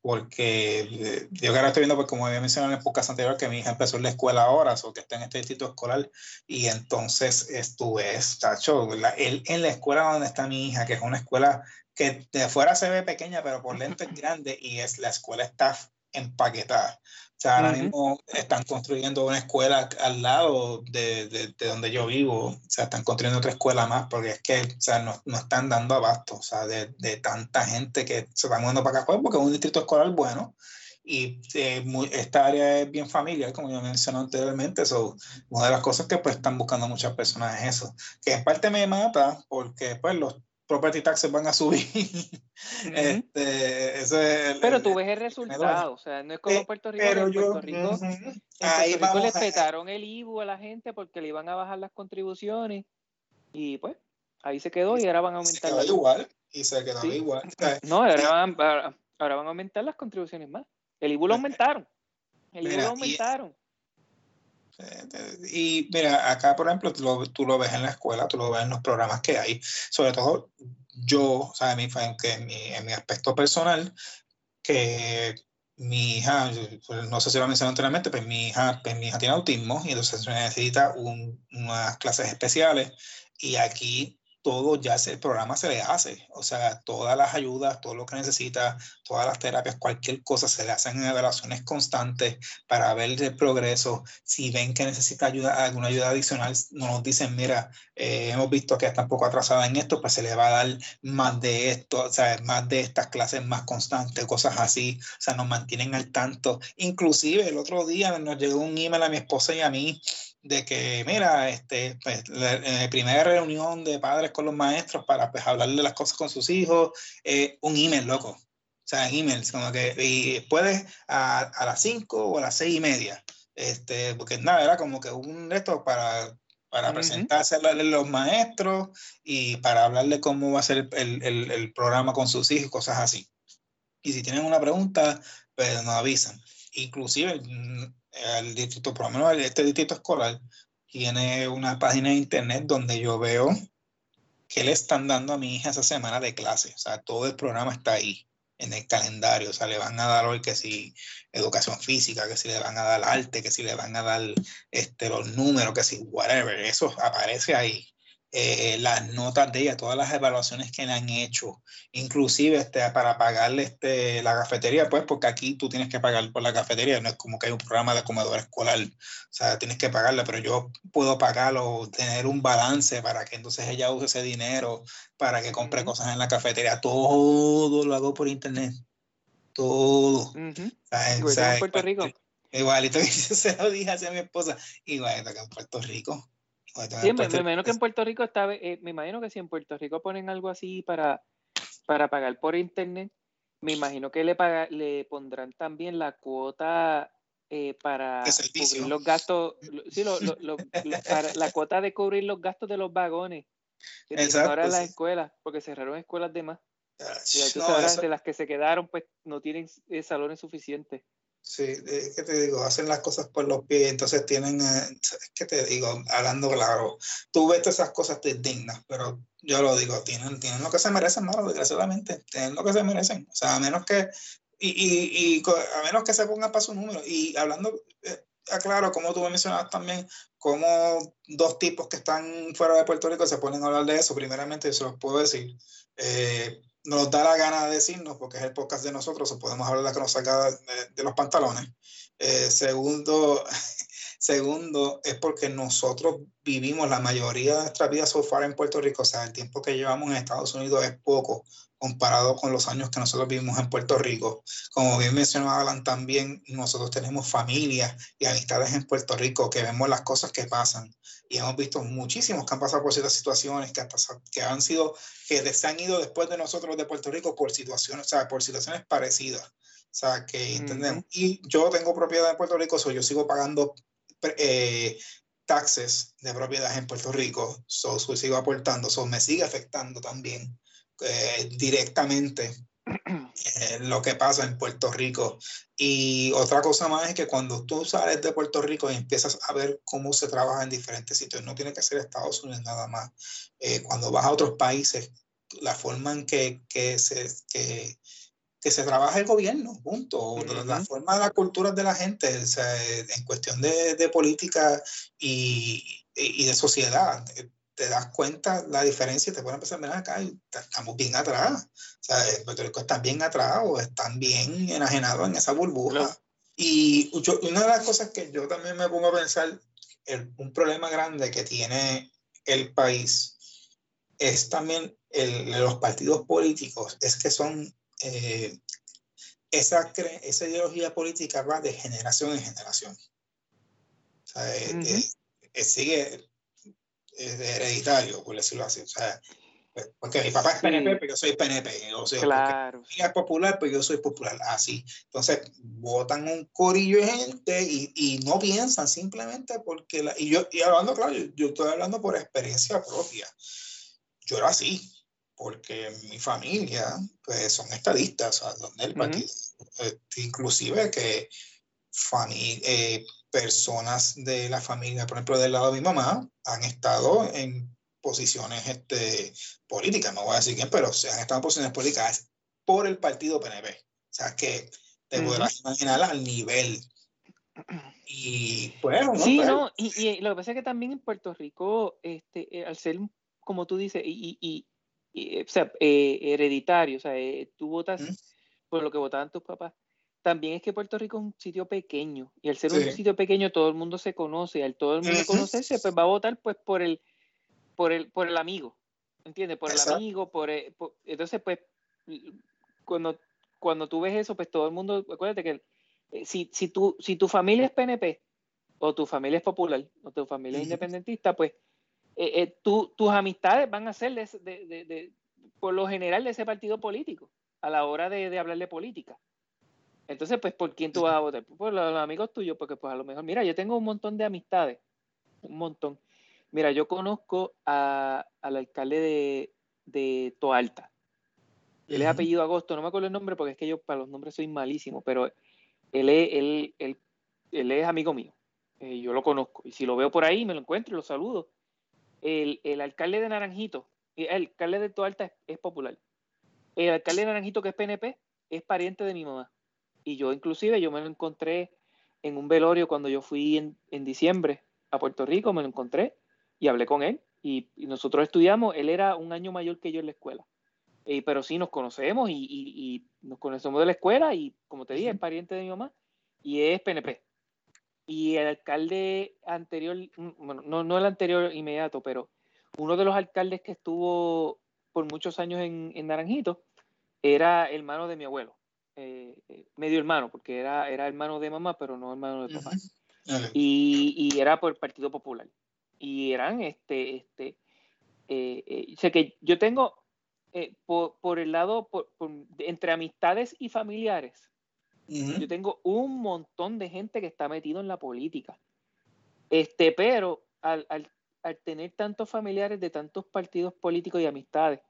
porque eh, yo que ahora estoy viendo, pues como había mencionado en épocas anteriores, que mi hija empezó en la escuela ahora, o que está en este distrito escolar, y entonces estuve, tacho, él, en la escuela donde está mi hija, que es una escuela que de afuera se ve pequeña, pero por dentro es grande, y es la escuela está empaquetada. O sea, ahora mismo están construyendo una escuela al lado de, de, donde yo vivo. O sea, están construyendo otra escuela más porque es que, o sea, no, no están dando abasto, o sea, de, de, tanta gente que se van moviendo para acá, pues, porque es un distrito escolar bueno. Y eh, esta área es bien familiar, como yo mencioné anteriormente. So, una de las cosas que pues están buscando muchas personas es eso. Que en parte me mata porque pues los property taxes van a subir. este, es pero tú ves el resultado, o sea, no es como Puerto Rico. Pero en Puerto Rico, Ahí Puerto Rico le petaron el IBU a la gente porque le iban a bajar las contribuciones y pues ahí se quedó y ahora van a aumentar. Se quedó igual y se quedó igual. No, ahora van, ahora van, a aumentar las contribuciones más. El IBU lo aumentaron. El IBU lo aumentaron. Y mira, acá por ejemplo, tú lo, tú lo, ves en la escuela, tú lo ves en los programas que hay. Sobre todo yo, o sea, en mi, en mi, en mi aspecto personal, que mi hija, pues, no sé si lo mencioné anteriormente, pero mi hija, pues mi hija tiene autismo y entonces necesita un, unas clases especiales. Y aquí todo ya el programa se le hace. O sea, todas las ayudas, todo lo que necesita, todas las terapias, cualquier cosa se le hacen en evaluaciones constantes para ver el progreso. Si ven que necesita ayuda, alguna ayuda adicional, nos dicen, mira, eh, hemos visto que está un poco atrasada en esto, pues se le va a dar más de esto, o sea, más de estas clases más constantes, cosas así. O sea, nos mantienen al tanto. Inclusive el otro día nos llegó un email a mi esposa y a mí de que, mira, este, pues, la, primera reunión de padres con los maestros para pues, hablarle las cosas con sus hijos, eh, un email, loco. O sea, emails, como que, y puedes a, a las 5 o a las 6 y media. Este, porque nada, era como que un reto para, para presentarse a los maestros y para hablarle cómo va a ser el, el, el programa con sus hijos, cosas así. Y si tienen una pregunta, pues nos avisan. Inclusive, el distrito, por lo menos este distrito escolar, tiene una página de internet donde yo veo que le están dando a mi hija esa semana de clase. O sea, todo el programa está ahí en el calendario. O sea, le van a dar hoy que si educación física, que si le van a dar arte, que si le van a dar este, los números, que si whatever. Eso aparece ahí. Eh, las notas de ella, todas las evaluaciones que le han hecho, inclusive este, para pagarle este, la cafetería, pues porque aquí tú tienes que pagar por la cafetería, no es como que hay un programa de comedor escolar, o sea, tienes que pagarle, pero yo puedo pagarlo, tener un balance para que entonces ella use ese dinero para que compre cosas en la cafetería, todo lo hago por internet. todo. Igualito en Puerto Rico. Igualito que yo se lo dije hacia mi esposa, igualito que en Puerto Rico. Sí, me, imagino que en Puerto Rico está, eh, me imagino que si en Puerto Rico ponen algo así para, para pagar por internet, me imagino que le paga, le pondrán también la cuota eh, para cubrir los gastos, sí, lo, lo, para la cuota de cubrir los gastos de los vagones. Exacto, ahora las escuelas, porque cerraron escuelas de más. Y tú de las que se quedaron, pues no tienen eh, salones suficientes. Sí, es que te digo, hacen las cosas por los pies, entonces tienen, eh, es que te digo, hablando claro, tú ves todas esas cosas te dignas, pero yo lo digo, tienen, tienen lo que se merecen, no, desgraciadamente, tienen lo que se merecen, o sea, a menos que, y, y, y a menos que se pongan para su número, y hablando, eh, aclaro, como tú me mencionabas también, como dos tipos que están fuera de Puerto Rico se ponen a hablar de eso, primeramente, se los puedo decir, eh, nos da la gana de decirnos, porque es el podcast de nosotros, o podemos hablar de la que nos saca de, los pantalones. Eh, segundo, segundo, es porque nosotros vivimos la mayoría de nuestra vida so far en Puerto Rico, o sea, el tiempo que llevamos en Estados Unidos es poco comparado con los años que nosotros vivimos en Puerto Rico. Como bien mencionó Alan también, nosotros tenemos familia y amistades en Puerto Rico que vemos las cosas que pasan y hemos visto muchísimos que han pasado por ciertas situaciones que, que han sido, que se han ido después de nosotros de Puerto Rico por situaciones, o sea, por situaciones parecidas. O sea, que entendemos. Y yo tengo propiedad en Puerto Rico, so yo sigo pagando eh, taxes de propiedad en Puerto Rico, so, sigo aportando, so me sigue afectando también eh, directamente eh, lo que pasa en Puerto Rico. Y otra cosa más es que cuando tú sales de Puerto Rico y empiezas a ver cómo se trabaja en diferentes sitios, no tiene que ser Estados Unidos nada más. Cuando vas a otros países, la forma en que, que se, que, que, se trabaja el gobierno, punto. La forma de las culturas de la gente, en cuestión de, de política y, y, de sociedad te das cuenta la diferencia y te empezar a mirar acá y estamos bien atrás. O sea, Puerto Rico están bien atrás o están bien enajenados en esa burbuja. Y una de las cosas que yo también me pongo a pensar, el, un problema grande que tiene el país es también el, los partidos políticos, es que son, eh, esa, esa ideología política va de generación en generación. O sea, eh, eh, sigue, hereditario, por decirlo así. O sea, pues, porque mi papá es PNP, pero yo soy PNP. O sea, claro. mi es popular, pero yo soy popular. Así. Entonces, votan un corillo de gente y, y no piensan simplemente porque. La, y yo, y hablando, claro, yo, estoy hablando por experiencia propia. Yo era así, porque mi familia pues, son estadistas, o sea, donde el partido. Este, inclusive que. Eh, personas de la familia, por ejemplo, del lado de mi mamá, han estado en posiciones este, políticas, no voy a decir quién, pero se han estado en posiciones políticas por el partido PNP. O sea, que te podrás imaginar al nivel. Y bueno, sí, no, y, lo que pasa es que también en Puerto Rico, este, eh, al ser, como tú dices, y, y o sea, eh, hereditario, o sea, eh, tú votas por lo que votaban tus papás, también es que Puerto Rico es un sitio pequeño y al ser un sitio pequeño todo el mundo se conoce y al todo el mundo conocerse pues va a votar pues por el por el por el amigo ¿entiendes? por el amigo por, entonces pues cuando cuando tú ves eso pues todo el mundo acuérdate que eh, si, si, tu, si tu familia es PNP o tu familia es popular o tu familia es independentista pues eh, eh, tus amistades van a ser de, de, de, por lo general de ese partido político a la hora de, hablar de política entonces, pues, ¿por quién tú vas a votar? Por los, amigos tuyos, porque pues a lo mejor, mira, yo tengo un montón de amistades, un montón. Mira, yo conozco a, al alcalde de, de Toalta. Él es apellido Agosto, no me acuerdo el nombre porque es que yo para los nombres soy malísimo, pero él es, él, él, él es amigo mío. Eh, yo lo conozco. Y si lo veo por ahí, me lo encuentro y lo saludo. El, el alcalde de Naranjito, el alcalde de Toalta es, es popular. El alcalde de Naranjito, que es PNP, es pariente de mi mamá. Y yo inclusive, yo me lo encontré en un velorio cuando yo fui en, en diciembre a Puerto Rico, me lo encontré y hablé con él. Y, nosotros estudiamos, él era un año mayor que yo en la escuela. Eh, pero sí nos conocemos y, y, nos conocemos de la escuela y como te dije, es pariente de mi mamá y es PNP. Y el alcalde anterior, mm, bueno, no, no el anterior inmediato, pero uno de los alcaldes que estuvo por muchos años en, en Naranjito era hermano de mi abuelo. medio hermano, porque era, era hermano de mamá, pero no hermano de papá. y, y, era por el Partido Popular. Y eran, este, este, o sea que yo tengo, por, por, el lado, por, entre amistades y familiares, yo tengo un montón de gente que está metido en la política. Este, pero al, al, al, tener tantos familiares de tantos partidos políticos y amistades,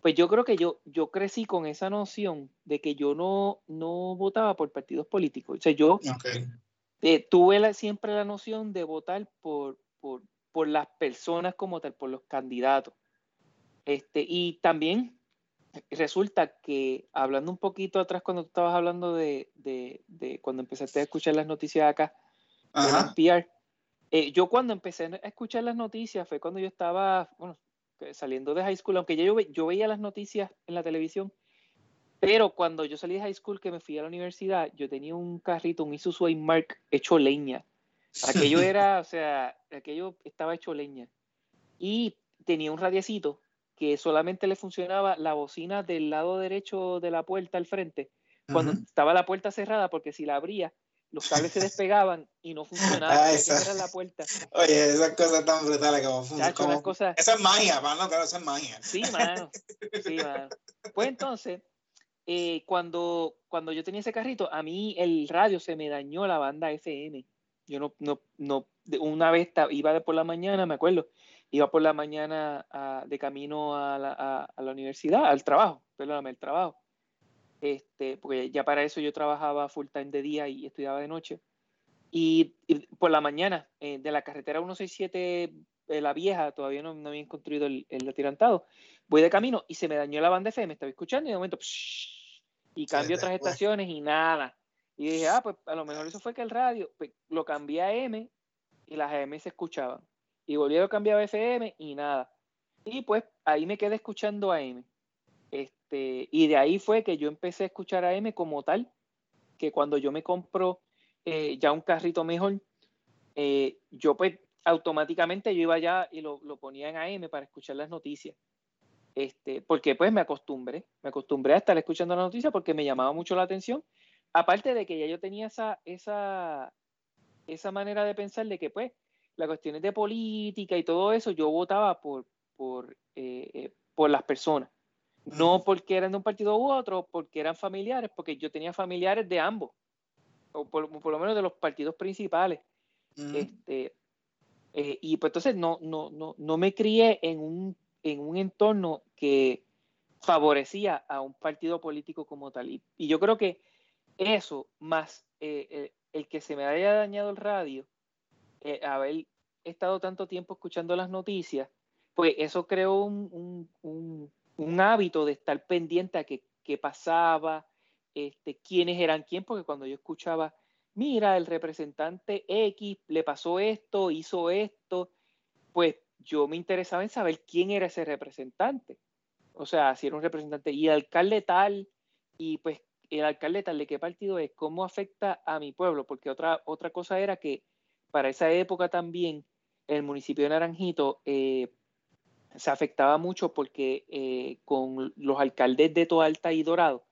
pues yo creo que yo, yo crecí con esa noción de que yo no, no votaba por partidos políticos. O sea, yo eh, tuve siempre la noción de votar por, por, por, las personas como tal, por los candidatos. Este, y también resulta que hablando un poquito atrás cuando tú estabas hablando de, de, de cuando empezaste a escuchar las noticias acá, eh, yo cuando empecé a escuchar las noticias fue cuando yo estaba, bueno, saliendo de high school, aunque ya yo, yo veía las noticias en la televisión, pero cuando yo salí de high school que me fui a la universidad, yo tenía un carrito, un Isuzu Mark hecho leña. Aquello era, o sea, aquello estaba hecho leña. Y tenía un radiecito que solamente le funcionaba la bocina del lado derecho de la puerta al frente, cuando estaba la puerta cerrada, porque si la abría, los cables se despegaban y no funcionaban. Ah, esa... la puerta. Oye, esas cosas tan brutales como funcionan. Cosas... Esa es magia, mano, claro, esa es magia. Sí, mano. Sí, mano. Pues entonces, eh, cuando, cuando yo tenía ese carrito, a mí el radio se me dañó la banda FM. Yo no, no, no, una vez iba por la mañana, me acuerdo, iba por la mañana de camino a la, a, la, universidad, al trabajo, perdóname, el trabajo. Este, porque ya para eso yo trabajaba full time de día y estudiaba de noche. Y, por la mañana, eh, de la carretera 167, eh, la vieja, todavía no, no habían construido el, el, atirantado, voy de camino y se me dañó la banda FM, estaba escuchando y de momento, y cambio otras estaciones y nada. Y dije, ah, pues a lo mejor eso fue que el radio, pues, lo cambié a M y las AM se escuchaban y volví a cambiar a FM y nada. Y pues ahí me quedé escuchando a M. Este, y de ahí fue que yo empecé a escuchar a M como tal, que cuando yo me compro eh, ya un carrito mejor, eh, yo pues automáticamente yo iba allá y lo, lo, ponía en AM para escuchar las noticias. Este, porque pues me acostumbré, me acostumbré a estar escuchando las noticias porque me llamaba mucho la atención. Aparte de que ya yo tenía esa, esa, esa manera de pensar de que pues las cuestiones de política y todo eso, yo votaba por, por, eh, eh, por las personas. No porque eran de un partido u otro, porque eran familiares, porque yo tenía familiares de ambos, o por, lo menos de los partidos principales. este, eh, y pues entonces no, no, no, no me crié en un, en un entorno que favorecía a un partido político como tal. Y, y yo creo que eso, más el que se me haya dañado el radio, eh, haber estado tanto tiempo escuchando las noticias, pues eso creó un, hábito de estar pendiente a qué, pasaba, este, quiénes eran quién, porque cuando yo escuchaba, mira, el representante X le pasó esto, hizo esto, pues yo me interesaba en saber quién era ese representante. O sea, si era un representante y alcalde tal, y pues el alcalde tal de qué partido es, cómo afecta a mi pueblo, porque otra, otra cosa era que para esa época también el municipio de Naranjito eh, se afectaba mucho porque eh, con los alcaldes de Toalta y Dorado,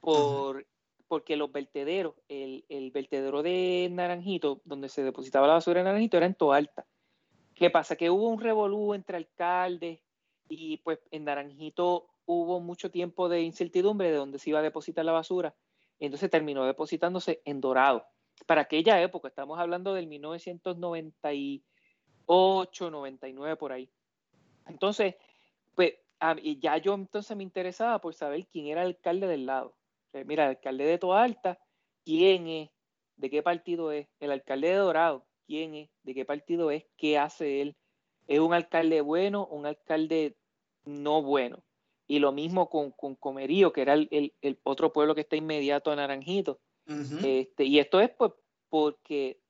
por, porque los vertederos, el, el, vertedero de Naranjito, donde se depositaba la basura en Naranjito, era en Toalta. ¿Qué pasa? Que hubo un revolú entre alcaldes y pues en Naranjito hubo mucho tiempo de incertidumbre de dónde se iba a depositar la basura. Entonces terminó depositándose en Dorado para aquella época, estamos hablando del 1998, 99 por ahí. Entonces, pues ya yo entonces me interesaba por saber quién era el alcalde del lado. mira, el alcalde de Toa Alta, ¿quién es? ¿De qué partido es? El alcalde de Dorado, ¿quién es? ¿De qué partido es? ¿Qué hace él? ¿Es un alcalde bueno un alcalde no bueno? Y lo mismo con, Comerío, que era el, otro pueblo que está inmediato a Naranjito este, y esto es pues, porque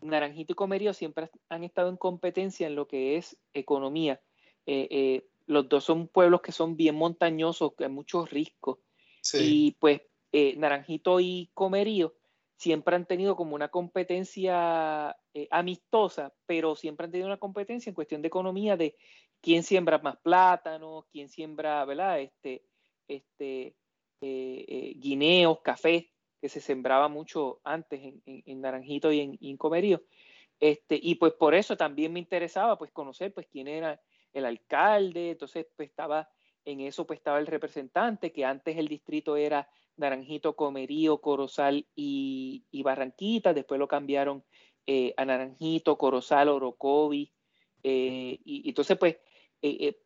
Naranjito y Comerío siempre han estado en competencia en lo que es economía. Eh, eh, los dos son pueblos que son bien montañosos, que hay muchos riscos. Y pues eh, Naranjito y Comerío siempre han tenido como una competencia amistosa, pero siempre han tenido una competencia en cuestión de economía de quién siembra más plátano, quién siembra, ¿verdad? Este, este, guineos, café, que se sembraba mucho antes en, Naranjito y en, Comerío. Este, y pues por eso también me interesaba pues conocer pues quién era el alcalde, entonces pues estaba en eso pues estaba el representante, que antes el distrito era Naranjito, Comerío, Corozal y, Barranquita, después lo cambiaron eh, a Naranjito, Corozal, Orocovi, eh, y, entonces pues eh,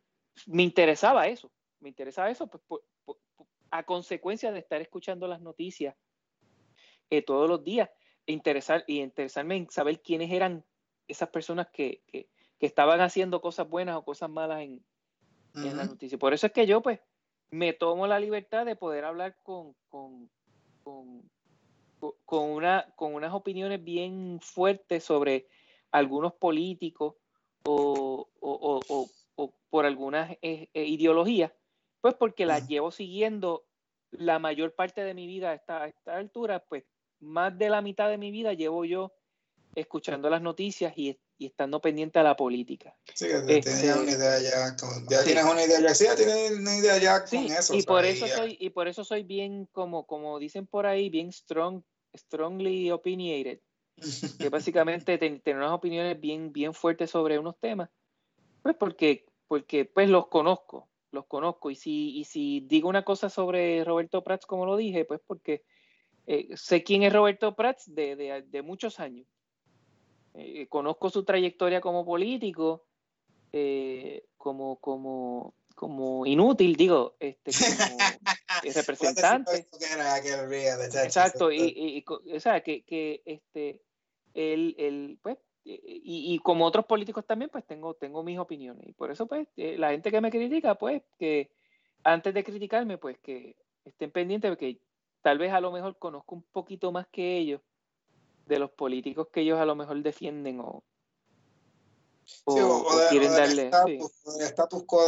me interesaba eso, me interesaba eso pues a consecuencia de estar escuchando las noticias todos los días e interesar, y interesarme en saber quiénes eran esas personas que, que, que estaban haciendo cosas buenas o cosas malas en, en la noticia. Por eso es que yo, pues, me tomo la libertad de poder hablar con, con, con, una, con unas opiniones bien fuertes sobre algunos políticos o, o, o, o por algunas eh, eh, ideologías, pues porque las llevo siguiendo la mayor parte de mi vida a esta, a esta altura, pues más de la mitad de mi vida llevo yo escuchando las noticias y, y estando pendiente a la política. Sí, que tienes este, una idea ya, ya tienes una idea ya, sí, ya tienes una idea ya con eso. Y por eso soy, y por eso soy bien, como, como dicen por ahí, bien strong, strongly opinionated. que básicamente tener unas opiniones bien, bien fuertes sobre unos temas. Pues porque, porque pues los conozco, los conozco. Y si, y si digo una cosa sobre Roberto Prats, como lo dije, pues porque eh, sé quién es Roberto Prats de, de, de muchos años. Eh, conozco su trayectoria como político, eh, como, como, como inútil, digo, este, como representante. Exacto, y, o sea, que, que este, él, pues, y, y, como otros políticos también, pues tengo, tengo mis opiniones. Y por eso, pues, eh, la gente que me critica, pues, que antes de criticarme, pues, que estén pendientes, porque tal vez a lo mejor conozco un poquito más que ellos de los políticos que ellos a lo mejor defienden o, o, quieren darle. Estatus, quo,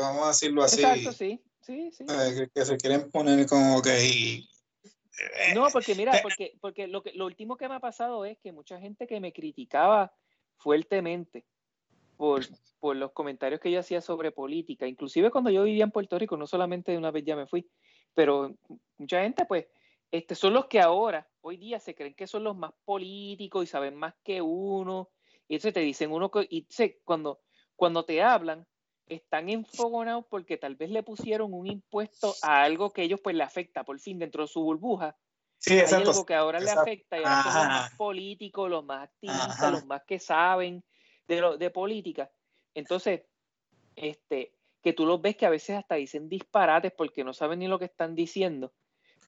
vamos a decirlo así. Exacto, sí. Sí, sí. Eh, que, se quieren poner como que. Eh, no, porque mira, porque, porque lo, que, lo último que me ha pasado es que mucha gente que me criticaba fuertemente por, por los comentarios que yo hacía sobre política, inclusive cuando yo vivía en Puerto Rico, no solamente de una vez ya me fui, pero mucha gente pues este, son los que ahora, hoy día, se creen que son los más políticos y saben más que uno. Y entonces te dicen uno que, y cuando, cuando te hablan, están enfogonados porque tal vez le pusieron un impuesto a algo que ellos pues le afecta por fin dentro de su burbuja. Sí, Hay algo que ahora le afecta y ahora son los más políticos, los más activistas, los más que saben de, lo, de política. Entonces, este, que tú los ves que a veces hasta dicen disparates porque no saben ni lo que están diciendo.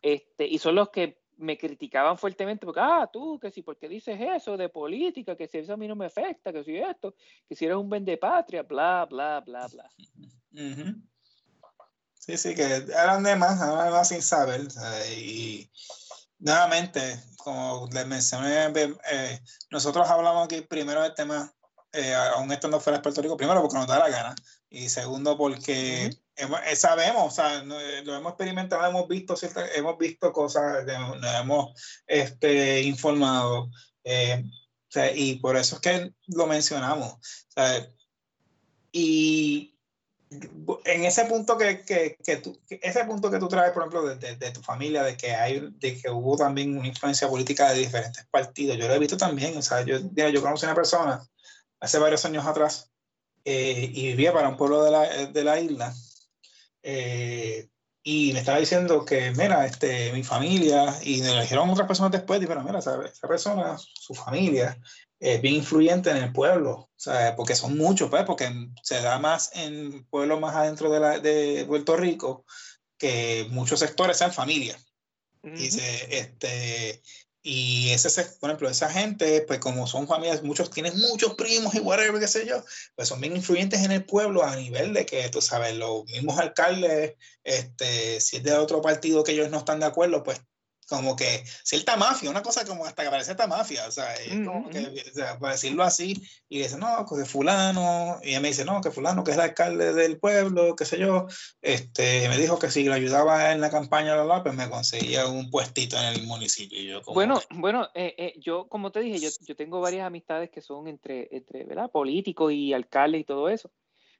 Este, y son los que me criticaban fuertemente porque, ah, tú, que si, ¿por qué dices eso de política? Que si eso a mí no me afecta, que si esto, que si eres un patria bla, bla, bla, bla. Sí, sí, que eran de más, eran más sin saber. Y nuevamente, como les mencioné, eh, nosotros hablamos aquí primero del tema, eh, aún esto no fuera de Puerto Rico, primero porque nos da la gana, y segundo porque eh, sabemos, o sea, eh, lo hemos experimentado, hemos visto, hemos visto cosas, nos hemos este, informado, eh, o sea, y por eso es que lo mencionamos. O sea, y en ese punto que, que, que, tú, ese punto que tú traes, por ejemplo, de, de, tu familia, de que hay, de que hubo también una influencia política de diferentes partidos, yo lo he visto también, o sea, yo, yo conocí a una persona hace varios años atrás y vivía para un pueblo de la, de la isla eh, y me estaba diciendo que, mira, este, mi familia, y me lo dijeron otras personas después, dijeron, mira, esa, esa persona, su familia, es bien influyente en el pueblo, sea porque son muchos, pues, porque se da más en pueblos más adentro de, la, de Puerto Rico que muchos sectores sean familia. Dice, este, y ese, por ejemplo, esa gente, pues como son familias, muchos tienen muchos primos y whatever, qué sé yo, pues son bien influyentes en el pueblo a nivel de que, tú sabes, los mismos alcaldes, este, si es de otro partido que ellos no están de acuerdo, pues como que cierta mafia, una cosa como hasta que parece esta mafia, o sea, es como que, o sea, para decirlo así, y dice, no, que fulano, y ella me dice, no, que fulano, que es el alcalde del pueblo, qué sé yo, este, me dijo que si lo ayudaba en la campaña, la pues me conseguía un puestito en el municipio. bueno, bueno, eh, eh, yo, como te dije, yo, yo, tengo varias amistades que son entre, entre, ¿verdad? Políticos y alcaldes y todo eso,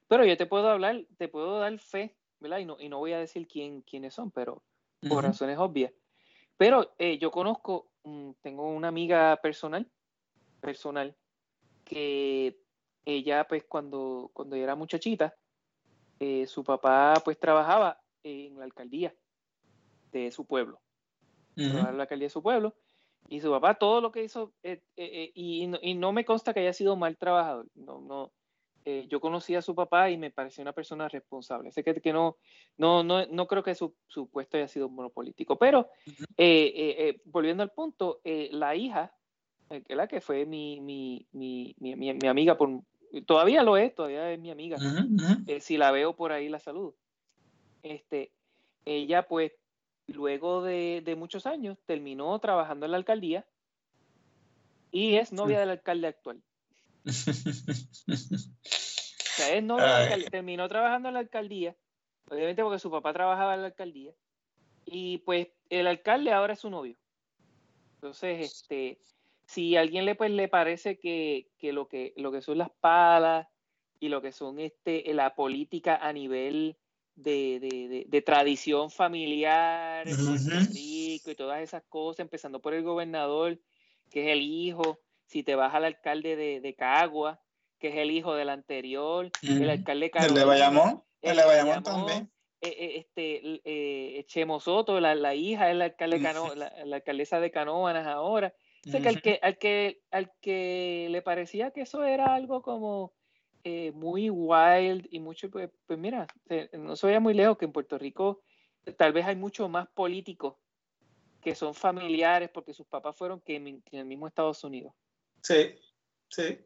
pero yo te puedo hablar, te puedo dar fe, ¿verdad? Y no, y no voy a decir quién, quiénes son, pero por razones obvias. Pero eh, yo conozco, mm, tengo una amiga personal, personal, que ella pues cuando, cuando era muchachita, eh, su papá pues trabajaba en la alcaldía de su pueblo. en la alcaldía de su pueblo. Y su papá todo lo que hizo, eh, y, y, no, me consta que haya sido mal trabajador. No, no, eh, yo conocí a su papá y me pareció una persona responsable. Sé que, que no, no, no, no creo que su, su, puesto haya sido monopolítico, pero eh, eh, volviendo al punto, la hija, la que fue mi, mi, mi, mi, amiga, por, todavía lo es, todavía es mi amiga. si la veo por ahí, la saludo. Este, ella, pues, luego de, de muchos años, terminó trabajando en la alcaldía y es novia del alcalde actual. Terminó trabajando en la alcaldía, obviamente porque su papá trabajaba en la alcaldía, y pues el alcalde ahora es su novio. Entonces, este, si a alguien le, pues, le parece que, lo que lo que son las palas y lo que son este, la política a nivel de, tradición familiar y todas esas cosas, empezando por el gobernador, que es el hijo, si te vas al alcalde de, de Cagua, que es el hijo del anterior, el alcalde de El de Bayamón, el de Bayamón también. Eh, eh, este, eh, Chemo Soto, la, hija es la, alcalde la, alcaldesa de Canóvanas ahora. que, al que, al, que al que le parecía que eso era algo como muy wild y mucho, pues, pues mira, no se vaya muy lejos que en Puerto Rico tal vez hay mucho más políticos que son familiares porque sus papás fueron que en el mismo Estados Unidos. Sí, sí.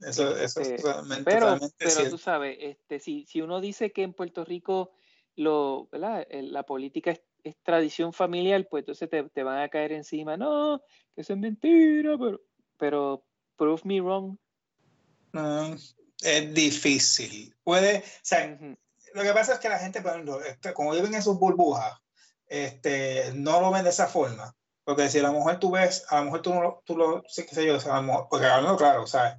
Eso, eso es este, totalmente, pero, pero tú sabes, este, si, si uno dice que en Puerto Rico lo, la política es, tradición familiar, pues entonces te, te, van a caer encima. No, que eso es mentira, pero, pero prove me wrong. No, es difícil. Puede, o sea, lo que pasa es que la gente, este, como viven en sus burbujas, este, no lo ven de esa forma. Porque si a la mujer tú ves, a lo mejor tú, no, tú lo, sé qué sé yo, a lo mejor, porque no, claro, o sea,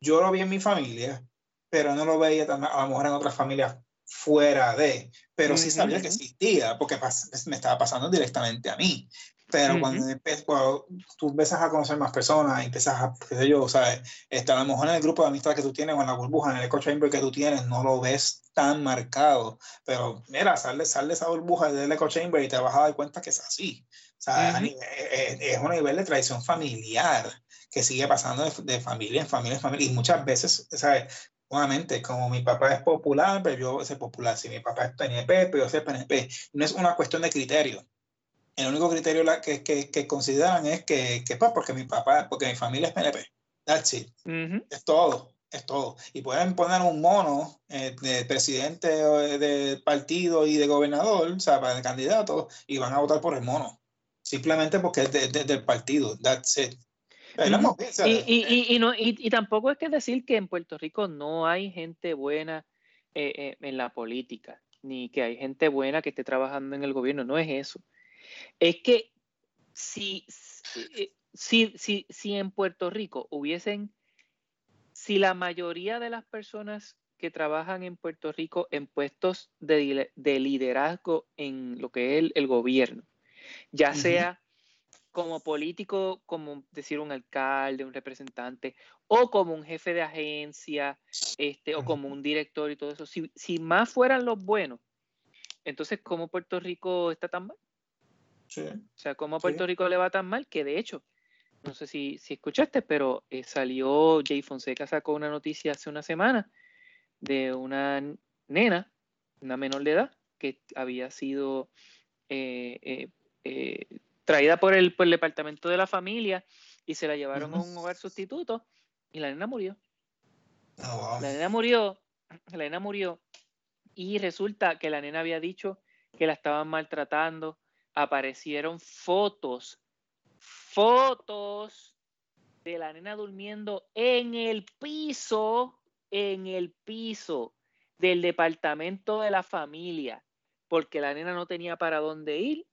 yo lo vi en mi familia, pero no lo veía a lo mejor en otras familias fuera de, pero sí sabía que existía, porque me estaba pasando directamente a mí. Pero cuando, cuando, tú empiezas a conocer más personas, empiezas a, qué sé yo, sea, está, a lo mejor en el grupo de amistad que tú tienes o en la burbuja, en el echo chamber que tú tienes, no lo ves tan marcado. Pero mira, sal de, sal de esa burbuja del echo chamber y te vas a dar cuenta que es así. O sea, eh, eh, es, un nivel de tradición familiar que sigue pasando de, familia en familia en familia. Y muchas veces, ¿sabes? Nuevamente, como mi papá es popular, pero yo soy popular. Si mi papá es PNP, pero yo soy PNP. No es una cuestión de criterio el único criterio que, que, que consideran es que, que, pues, porque mi papá, porque mi familia es PNP. That's it. Es todo, es todo. Y pueden poner un mono eh, de presidente de partido y de gobernador, o sea, para el candidato, y van a votar por el mono. Simplemente porque es de, del partido. That's it. y, y, y, no, y, tampoco es que decir que en Puerto Rico no hay gente buena eh, eh, en la política, ni que hay gente buena que esté trabajando en el gobierno, no es eso es que si, eh, si, si, si en Puerto Rico hubiesen, si la mayoría de las personas que trabajan en Puerto Rico en puestos de, liderazgo en lo que es el, gobierno, ya sea como político, como decir un alcalde, un representante, o como un jefe de agencia, este, o como un director y todo eso, si, si más fueran los buenos, entonces, ¿cómo Puerto Rico está tan mal? O sea, ¿cómo a Puerto Rico le va tan mal? Que de hecho, no sé si, si escuchaste, pero eh, salió, Jay Fonseca sacó una noticia hace una semana de una nena, una menor de edad, que había sido eh, eh, traída por el, por el departamento de la familia y se la llevaron a un hogar sustituto y la nena murió. Oh, la nena murió, la nena murió y resulta que la nena había dicho que la estaban maltratando, aparecieron fotos, fotos de la nena durmiendo en el piso, en el piso del departamento de la familia, porque la nena no tenía para dónde ir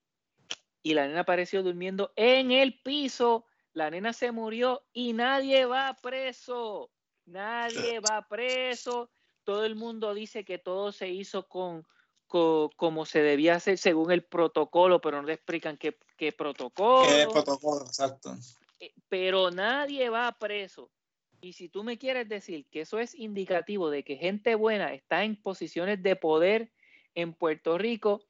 y la nena apareció durmiendo en el piso. La nena se murió y nadie va preso. Nadie va preso. Todo el mundo dice que todo se hizo con como se debía hacer según el protocolo, pero no te explican qué, qué protocolo. ¿Qué protocolo? Exacto. Eh, pero nadie va preso. Y si tú me quieres decir que eso es indicativo de que gente buena está en posiciones de poder en Puerto Rico,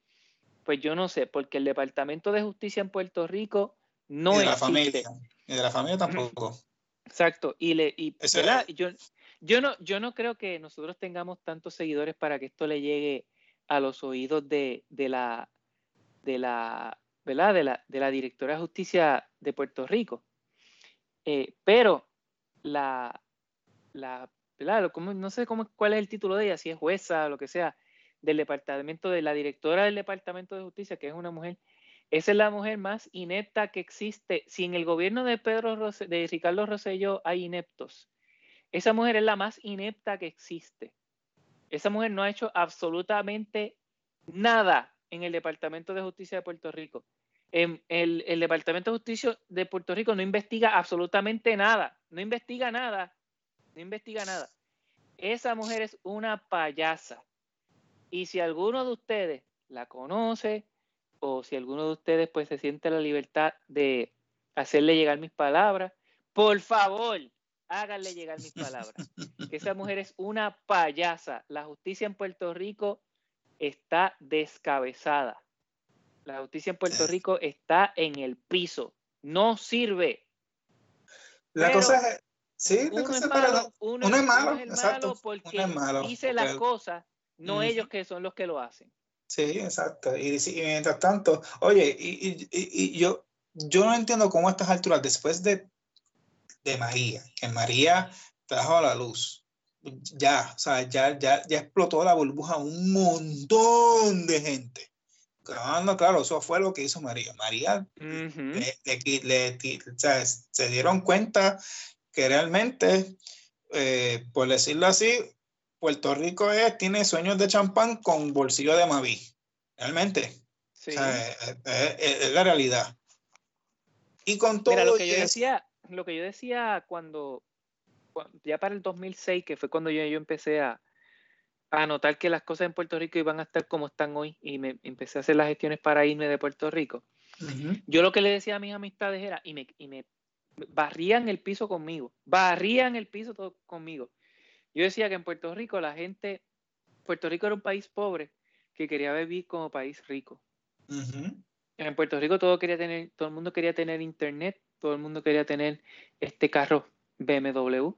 pues yo no sé, porque el Departamento de Justicia en Puerto Rico no y de la familia. Y de la familia tampoco. Exacto. Y, le, y yo, yo, no, yo no creo que nosotros tengamos tantos seguidores para que esto le llegue a los oídos de, la, de la, directora de justicia de Puerto Rico. Eh, pero la, la no sé cómo, cuál es el título de ella, si es jueza o lo que sea, del departamento, de la directora del Departamento de Justicia, que es una mujer, esa es la mujer más inepta que existe. Si en el gobierno de Pedro de Ricardo Rosselló hay ineptos, esa mujer es la más inepta que existe. Esa mujer no ha hecho absolutamente nada en el Departamento de Justicia de Puerto Rico. En el, el, Departamento de Justicia de Puerto Rico no investiga absolutamente nada. No investiga nada. No investiga nada. Esa mujer es una payasa. Y si alguno de ustedes la conoce o si alguno de ustedes pues se siente la libertad de hacerle llegar mis palabras, por favor, háganle llegar mis palabras. Que esa mujer es una payasa. La justicia en Puerto Rico está descabezada. La justicia en Puerto Rico está en el piso. No sirve. La cosa es, sí, la cosa es malo, uno, es malo, exacto. porque dice las cosas no ellos que son los que lo hacen. Sí, exacto. Y, mientras tanto, oye, y, y, yo, yo no entiendo cómo a estas alturas, después de, de María, que María trajo a la luz, ya, o sea, ya, ya, ya explotó la burbuja un montón de gente. Claro, claro, eso fue lo que hizo María. María le, se dieron cuenta que realmente, eh, por decirlo así, Puerto Rico es, tiene sueños de champán con bolsillo de Maví. Realmente. Sí. es, la realidad. Y con todo. lo que yo decía, lo que yo decía cuando, ya para el 2006, que fue cuando yo, yo empecé a, a notar que las cosas en Puerto Rico iban a estar como están hoy y me empecé a hacer las gestiones para irme de Puerto Rico. Yo lo que le decía a mis amistades era, y me, y me barrían el piso conmigo, barrían el piso todo conmigo. Yo decía que en Puerto Rico la gente, Puerto Rico era un país pobre que quería vivir como país rico. En Puerto Rico todo quería tener, todo el mundo quería tener internet, todo el mundo quería tener este carro BMW,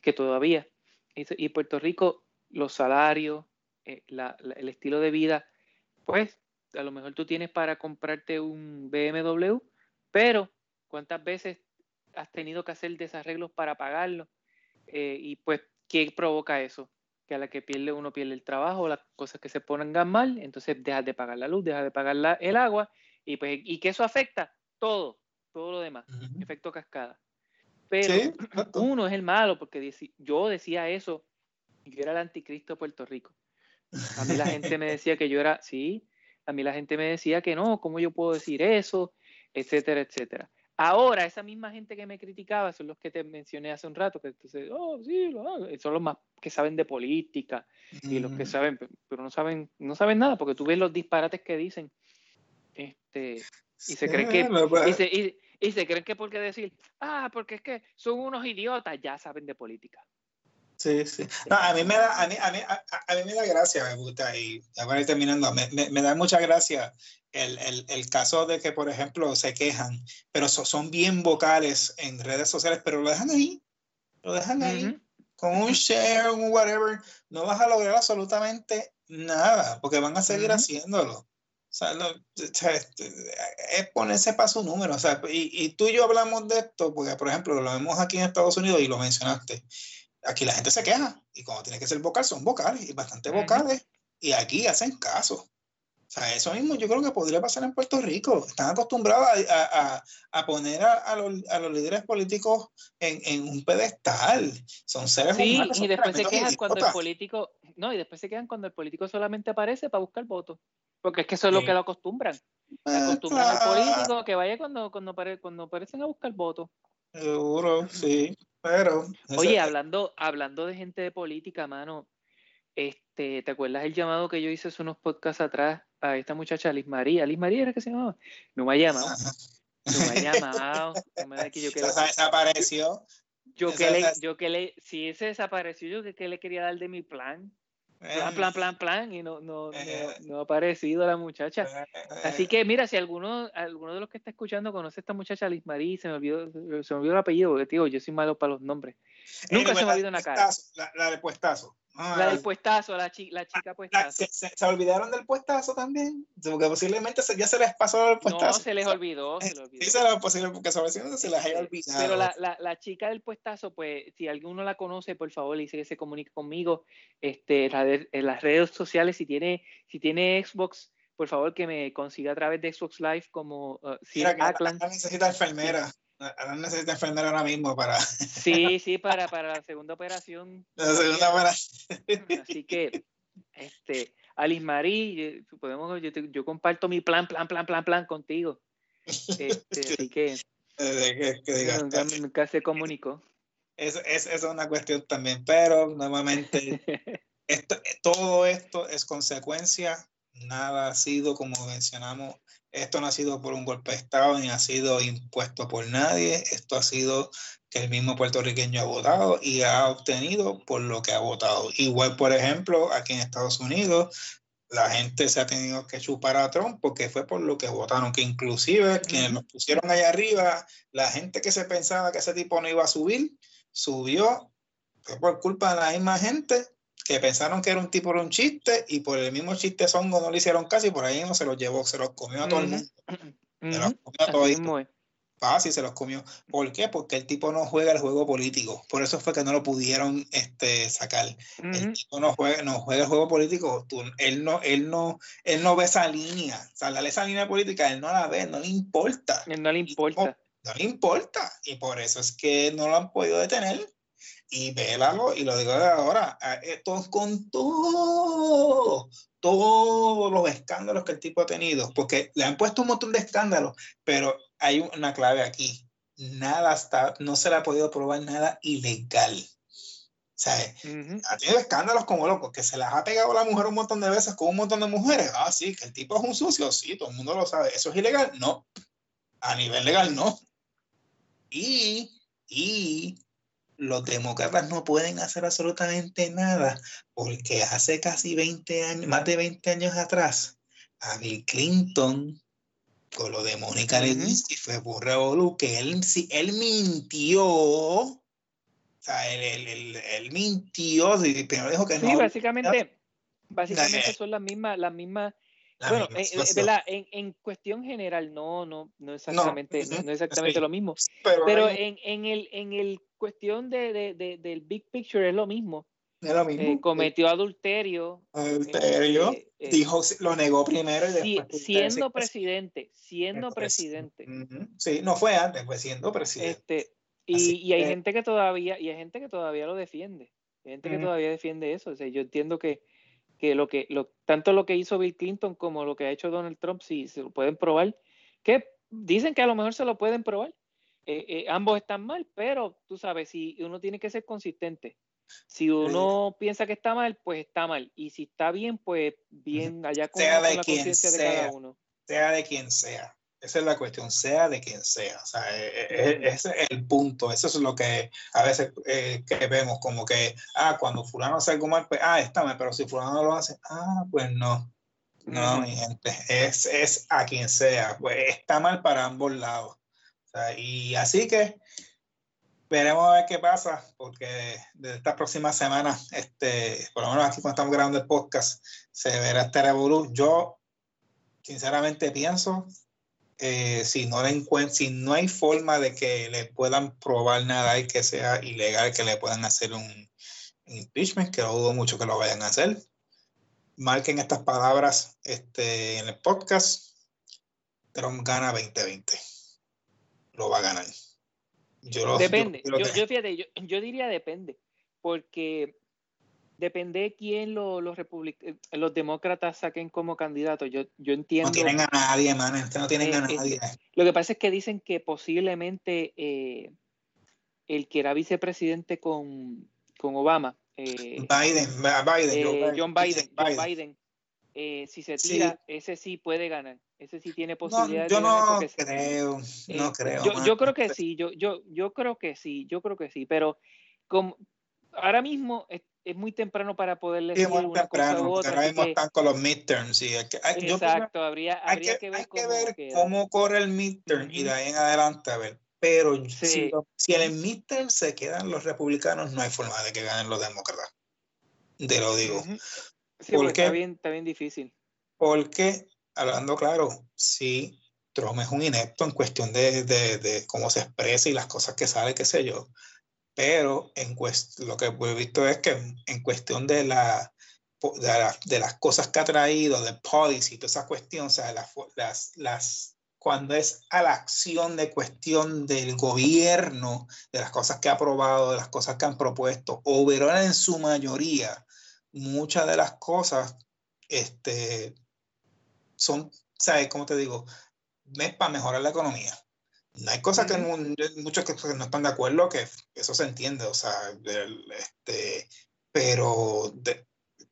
que todavía. Y, Puerto Rico, los salarios, eh, el estilo de vida, pues a lo mejor tú tienes para comprarte un BMW, pero ¿cuántas veces has tenido que hacer desarreglos para pagarlo? Eh, y pues ¿qué provoca eso? Que a la que pierde uno pierde el trabajo, las cosas que se pongan mal, entonces dejas de pagar la luz, dejas de pagar el agua, y pues, ¿y que eso afecta? Todo, todo lo demás, efecto cascada. Pero uno es el malo, porque yo decía eso, yo era el anticristo de Puerto Rico. A mí la gente me decía que yo era, sí, a mí la gente me decía que no, ¿cómo yo puedo decir eso? Etcétera, etcétera. Ahora, esa misma gente que me criticaba son los que te mencioné hace un rato, que entonces, oh, sí, son los más que saben de política y los que saben, pero no saben, no saben nada, porque tú ves los disparates que dicen, este, y se creen que, y se, y, se creen que porque decir, ah, porque es que son unos idiotas, ya saben de política. Sí, sí. No, a mí me da, a mí, a mí, a, mí me da gracia, me gusta, y ir terminando, me, me, me da mucha gracia el, el, el, caso de que, por ejemplo, se quejan, pero son bien vocales en redes sociales, pero lo dejan ahí, lo dejan ahí, con un share, un whatever, no vas a lograr absolutamente nada, porque van a seguir haciéndolo. O sea, es ponerse para su número. O sea, y, y, tú y yo hablamos de esto, porque, por ejemplo, lo vemos aquí en Estados Unidos y lo mencionaste. Aquí la gente se queja, y cuando tiene que ser vocal, son vocales, y bastante vocales, y aquí hacen caso. O sea, eso mismo yo creo que podría pasar en Puerto Rico. Están acostumbrados a, a, poner a, los, a, los, líderes políticos en, en, un pedestal. Son seres humanos. Sí, y después se quejan cuando el político, no, y después se quejan cuando el político solamente aparece para buscar votos. Porque es que eso es lo que lo acostumbran. Ah, acostumbran al político que vaya cuando, cuando, cuando aparecen a buscar votos. Seguro, sí. Pero. Oye, hablando, hablando de gente de política, mano, este, ¿te acuerdas el llamado que yo hice hace unos podcasts atrás a esta muchacha Liz María? Liz María era que se llamaba. No me ha llamado. No me ha llamado. No me que yo que desapareció. Yo que, le, yo que le, si ese desapareció, yo que, que le quería dar de mi plan. Plan, plan, plan, plan, y no, no, no, ha aparecido la muchacha. Así que mira, si alguno, alguno de los que está escuchando conoce a esta muchacha Liz Marie, se me olvidó, se me olvidó el apellido, porque digo, yo soy malo para los nombres. Nunca se me olvidó una cara. La, la de puestazo. Ah, la del puestazo, la, la chica puestazo. ¿se, se, olvidaron del puestazo también? Porque posiblemente ya se les pasó el puestazo. No, se les olvidó. Se les olvidó. Sí, será posible porque se les haya olvidado. Pero la, la, la, chica del puestazo, pues, si alguno la conoce, por favor, le dice que se comunique conmigo este, en las redes sociales. Si tiene, si tiene Xbox, por favor, que me consiga a través de Xbox Live como uh, Mira, necesita enfermera. Ahora necesita enfermera ahora mismo para. Sí, sí, para, para la segunda operación. La segunda operación. Así que, este, Alice Marie, podemos, yo, yo, comparto mi plan, plan, plan, plan, plan contigo. Este, así que. que, que nunca, nunca, se comunicó. Es, es, es una cuestión también, pero nuevamente, esto, todo esto es consecuencia, nada ha sido como mencionamos esto no ha sido por un golpe de Estado ni ha sido impuesto por nadie. Esto ha sido que el mismo puertorriqueño ha votado y ha obtenido por lo que ha votado. Igual, por ejemplo, aquí en Estados Unidos, la gente se ha tenido que chupar a Trump porque fue por lo que votaron, que inclusive quienes nos pusieron allá arriba, la gente que se pensaba que ese tipo no iba a subir, subió, fue por culpa de la misma gente que pensaron que era un tipo de un chiste y por el mismo chiste songo no le hicieron casi, por ahí no se los llevó, se los comió a todo el mundo. Se los comió a todo Fácil, se los comió. ¿Por qué? Porque el tipo no juega el juego político. Por eso fue que no lo pudieron este, sacar. El tipo no juega, no juega el juego político. él, no, él, no, él no ve esa línea. O sea, esa línea política, él no la ve, no le importa. Él no le importa. no le importa. Y por eso es que no lo han podido detener y vélalo, y lo digo ahora, esto es con todo, todos los escándalos que el tipo ha tenido, porque le han puesto un montón de escándalos, pero hay una clave aquí, nada está, no se le ha podido probar nada ilegal. O sea, ha tenido escándalos como loco, que se las ha pegado la mujer un montón de veces con un montón de mujeres. Ah, sí, que el tipo es un sucio, sí, todo el mundo lo sabe. ¿Eso es ilegal? No. A nivel legal, no. Y, y los demócratas no pueden hacer absolutamente nada porque hace casi 20 años, más de 20 años atrás, a Bill Clinton, con lo de Mónica Lewinsky, fue por revolú que él, él mintió. O sea, él, él, él, mintió, primero dijo que no. Sí, básicamente, básicamente son las mismas, las mismas bueno, eh, eh, en, en, cuestión general, no, no, no exactamente, no, exactamente lo mismo. Pero, en, en, el, en el cuestión de, de, de, del big picture es lo mismo. Es lo mismo. Eh, cometió adulterio. Adulterio. dijo, lo negó primero y después. siendo presidente, siendo presidente. Sí, no fue antes, fue siendo presidente. Este, y, y, hay gente que todavía, y hay gente que todavía lo defiende. Hay gente que todavía defiende eso. O sea, yo entiendo que que lo que lo, tanto lo que hizo Bill Clinton como lo que ha hecho Donald Trump, si se lo pueden probar, que dicen que a lo mejor se lo pueden probar. Eh, eh, ambos están mal, pero tú sabes, si uno tiene que ser consistente. Si uno piensa que está mal, pues está mal. Y si está bien, pues bien, allá con, la conciencia de cada uno. Sea de quien sea. Esa es la cuestión, sea de quien sea. O sea, e, e, e, ese es el punto. Eso es lo que a veces eh, que vemos, como que, ah, cuando fulano hace algo mal, pues, ah, está mal, pero si fulano lo hace, ah, pues no. No, mi gente, es, es a quien sea. Pues está mal para ambos lados. Y así que veremos a ver qué pasa, porque de esta próxima semana, este, por lo menos aquí cuando estamos grabando el podcast, se verá este revolú. Yo, sinceramente, pienso eh, si, no le si no hay forma de que le puedan probar nada y que sea ilegal, que le puedan hacer un impeachment, que lo dudo mucho que lo vayan a hacer. Marquen estas palabras este, en el podcast. Trump gana 2020. Lo va a ganar. Yo depende. Yo, yo, fíjate, yo, yo diría depende. Porque depende de quién lo, los, eh, los demócratas saquen como candidato. Yo, yo entiendo. No tienen a nadie, man. no tienen a eh, nadie. lo que pasa es que dicen que posiblemente eh, el que era vicepresidente con, con Obama, Eh, Biden, Biden, John Biden, John Biden. Si se tira, ese sí puede ganar. Ese sí tiene posibilidades. yo no creo, no creo. Yo, yo, creo que sí, yo, yo, yo creo que sí, yo creo que sí, pero como ahora mismo es muy temprano para poderle decir una temprano, cosa u otra. Ahora mismo están con los midterms. Sí, exacto, habría, habría que, ver, cómo, corre el midterm y de ahí en adelante a ver. Pero si, si, en el midterm se quedan los republicanos, no hay forma de que ganen los demócratas. Te lo digo. Sí, porque está bien, está bien difícil. Porque, hablando claro, sí, Trump es un inepto en cuestión de, de, de cómo se expresa y las cosas que sale, qué sé yo pero en lo que he visto es que en cuestión de, la, de, las cosas que ha traído, de policy, toda esa cuestión, o sea, las, las, cuando es a la acción de cuestión del gobierno, de las cosas que ha aprobado, de las cosas que han propuesto, overall en su mayoría, muchas de las cosas este, son, ¿sabes? ¿Cómo te digo? Es para mejorar la economía. Hay cosas que muchos que no están de acuerdo, que eso se entiende, o sea, este, pero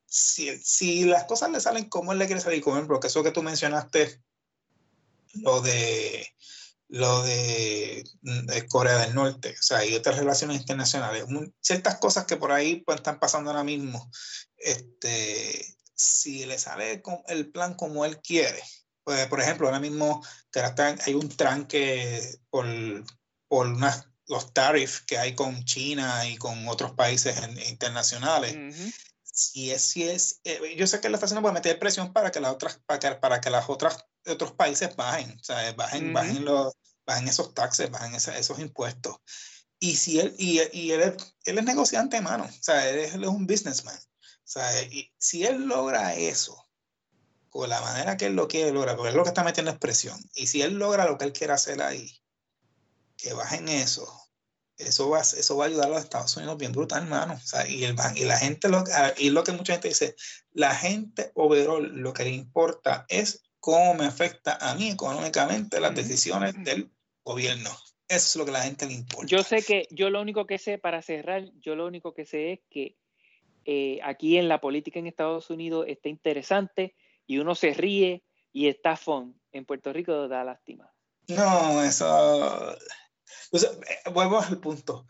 si, si, las cosas le salen como él le quiere salir, como ejemplo, que eso que tú mencionaste, lo de lo de, Corea del Norte, o sea, y otras relaciones internacionales, ciertas cosas que por ahí pues, están pasando ahora mismo, este, si le sale el plan como él quiere, pues, por ejemplo, ahora mismo hay un tranque por, por los tarifs que hay con China y con otros países internacionales. Si es, si es, eh, yo sé que la está haciendo para meter presión para que las otras, para que, para que las otras otros países bajen, sea, bajen, bajen, los, bajen esos taxes, bajen esos impuestos. Y si él, y, y él, es, él, es, negociante, mano, o sea, él es, él es un businessman. O sea, si él logra eso, con la manera que él lo quiere lograr, porque es lo que está metiendo expresión. Y si él logra lo que él quiere hacer ahí, que bajen eso, eso va, eso va a ayudar a los Estados Unidos bien brutal, hermano. O sea, y, el, y la gente, lo, ah, y lo que mucha gente dice, la gente overall lo que le importa es cómo me afecta a mí económicamente las decisiones del gobierno. Eso es lo que la gente le importa. Yo sé que, yo lo único que sé, para cerrar, yo lo único que sé es que eh, aquí en la política en Estados Unidos está interesante y uno se ríe y está fun. En Puerto Rico da lástima. No, eso. Eh, vuelvo al punto.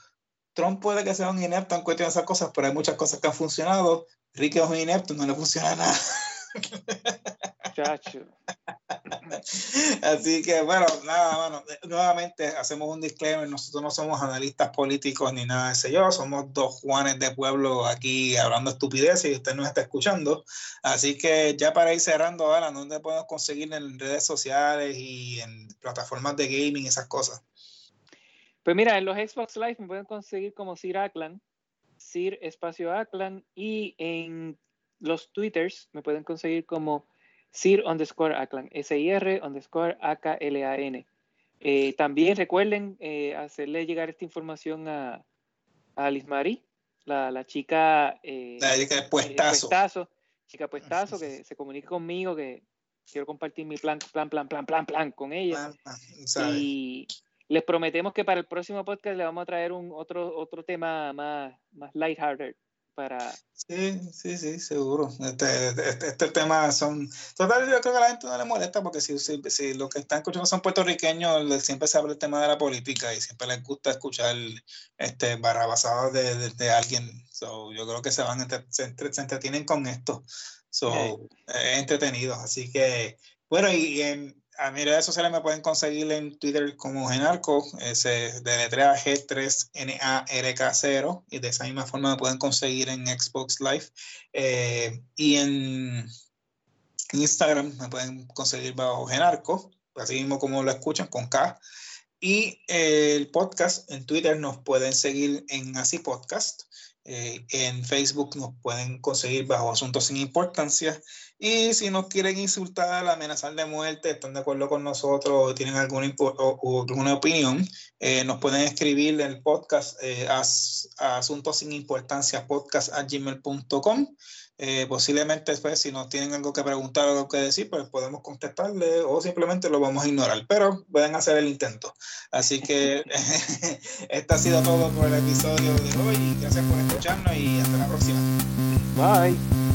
Trump puede que sea un inepto en cuestión de esas cosas, pero hay muchas cosas que han funcionado. Ricky es un inepto, no le funciona nada. Chacho. Así que bueno, nada, bueno, nuevamente hacemos un disclaimer, nosotros no somos analistas políticos ni nada de ese yo, somos dos Juanes de pueblo aquí hablando estupideces y usted nos está escuchando. Así que ya para ir cerrando, Alan, ¿dónde podemos conseguir en redes sociales y en plataformas de gaming esas cosas? Pues mira, en los Xbox Live me pueden conseguir como Sir Aklan, Sir Espacio Aklan, y en los Twitters me pueden conseguir como Sir underscore Aklan, S-I-R underscore A-K-L-A-N. Eh, también recuerden eh, hacerle llegar esta información a, a Liz Marie, la, la chica. Eh, la chica puestazo. Chica puestazo, que se comunique conmigo, que quiero compartir mi plan, plan, plan, plan, plan, plan con ella. y les prometemos que para el próximo podcast le vamos a traer un otro, otro tema más, más lighthearted para... Sí, sí, sí, seguro. Este, este, este, tema son... Total, yo creo que a la gente no le molesta porque si, si, si los que están escuchando son puertorriqueños, siempre se habla el tema de la política y siempre les gusta escuchar este, barrabasadas de, de, alguien. So, yo creo que se van, se, entretienen con esto. So, es entretenido. Así que, bueno, y en a mis redes sociales me pueden conseguir en Twitter como Genarco, ese de letra G3NARK0, y de esa misma forma me pueden conseguir en Xbox Live. Eh, y en Instagram me pueden conseguir bajo Genarco, así mismo como lo escuchan, con K. Y el podcast en Twitter nos pueden seguir en Así Podcast. Eh, en Facebook nos pueden conseguir bajo Asuntos sin Importancia. Y si nos quieren insultar, amenazar de muerte, están de acuerdo con nosotros o tienen alguna, alguna opinión, eh, nos pueden escribir en el podcast eh, a, Asuntos sin Importancia podcast a gmail.com. Eh, posiblemente después, si nos tienen algo que preguntar o algo que decir, pues podemos contestarle o simplemente lo vamos a ignorar, pero pueden hacer el intento. Así que esto ha sido todo por el episodio de hoy. Gracias por escucharnos y hasta la próxima. Bye.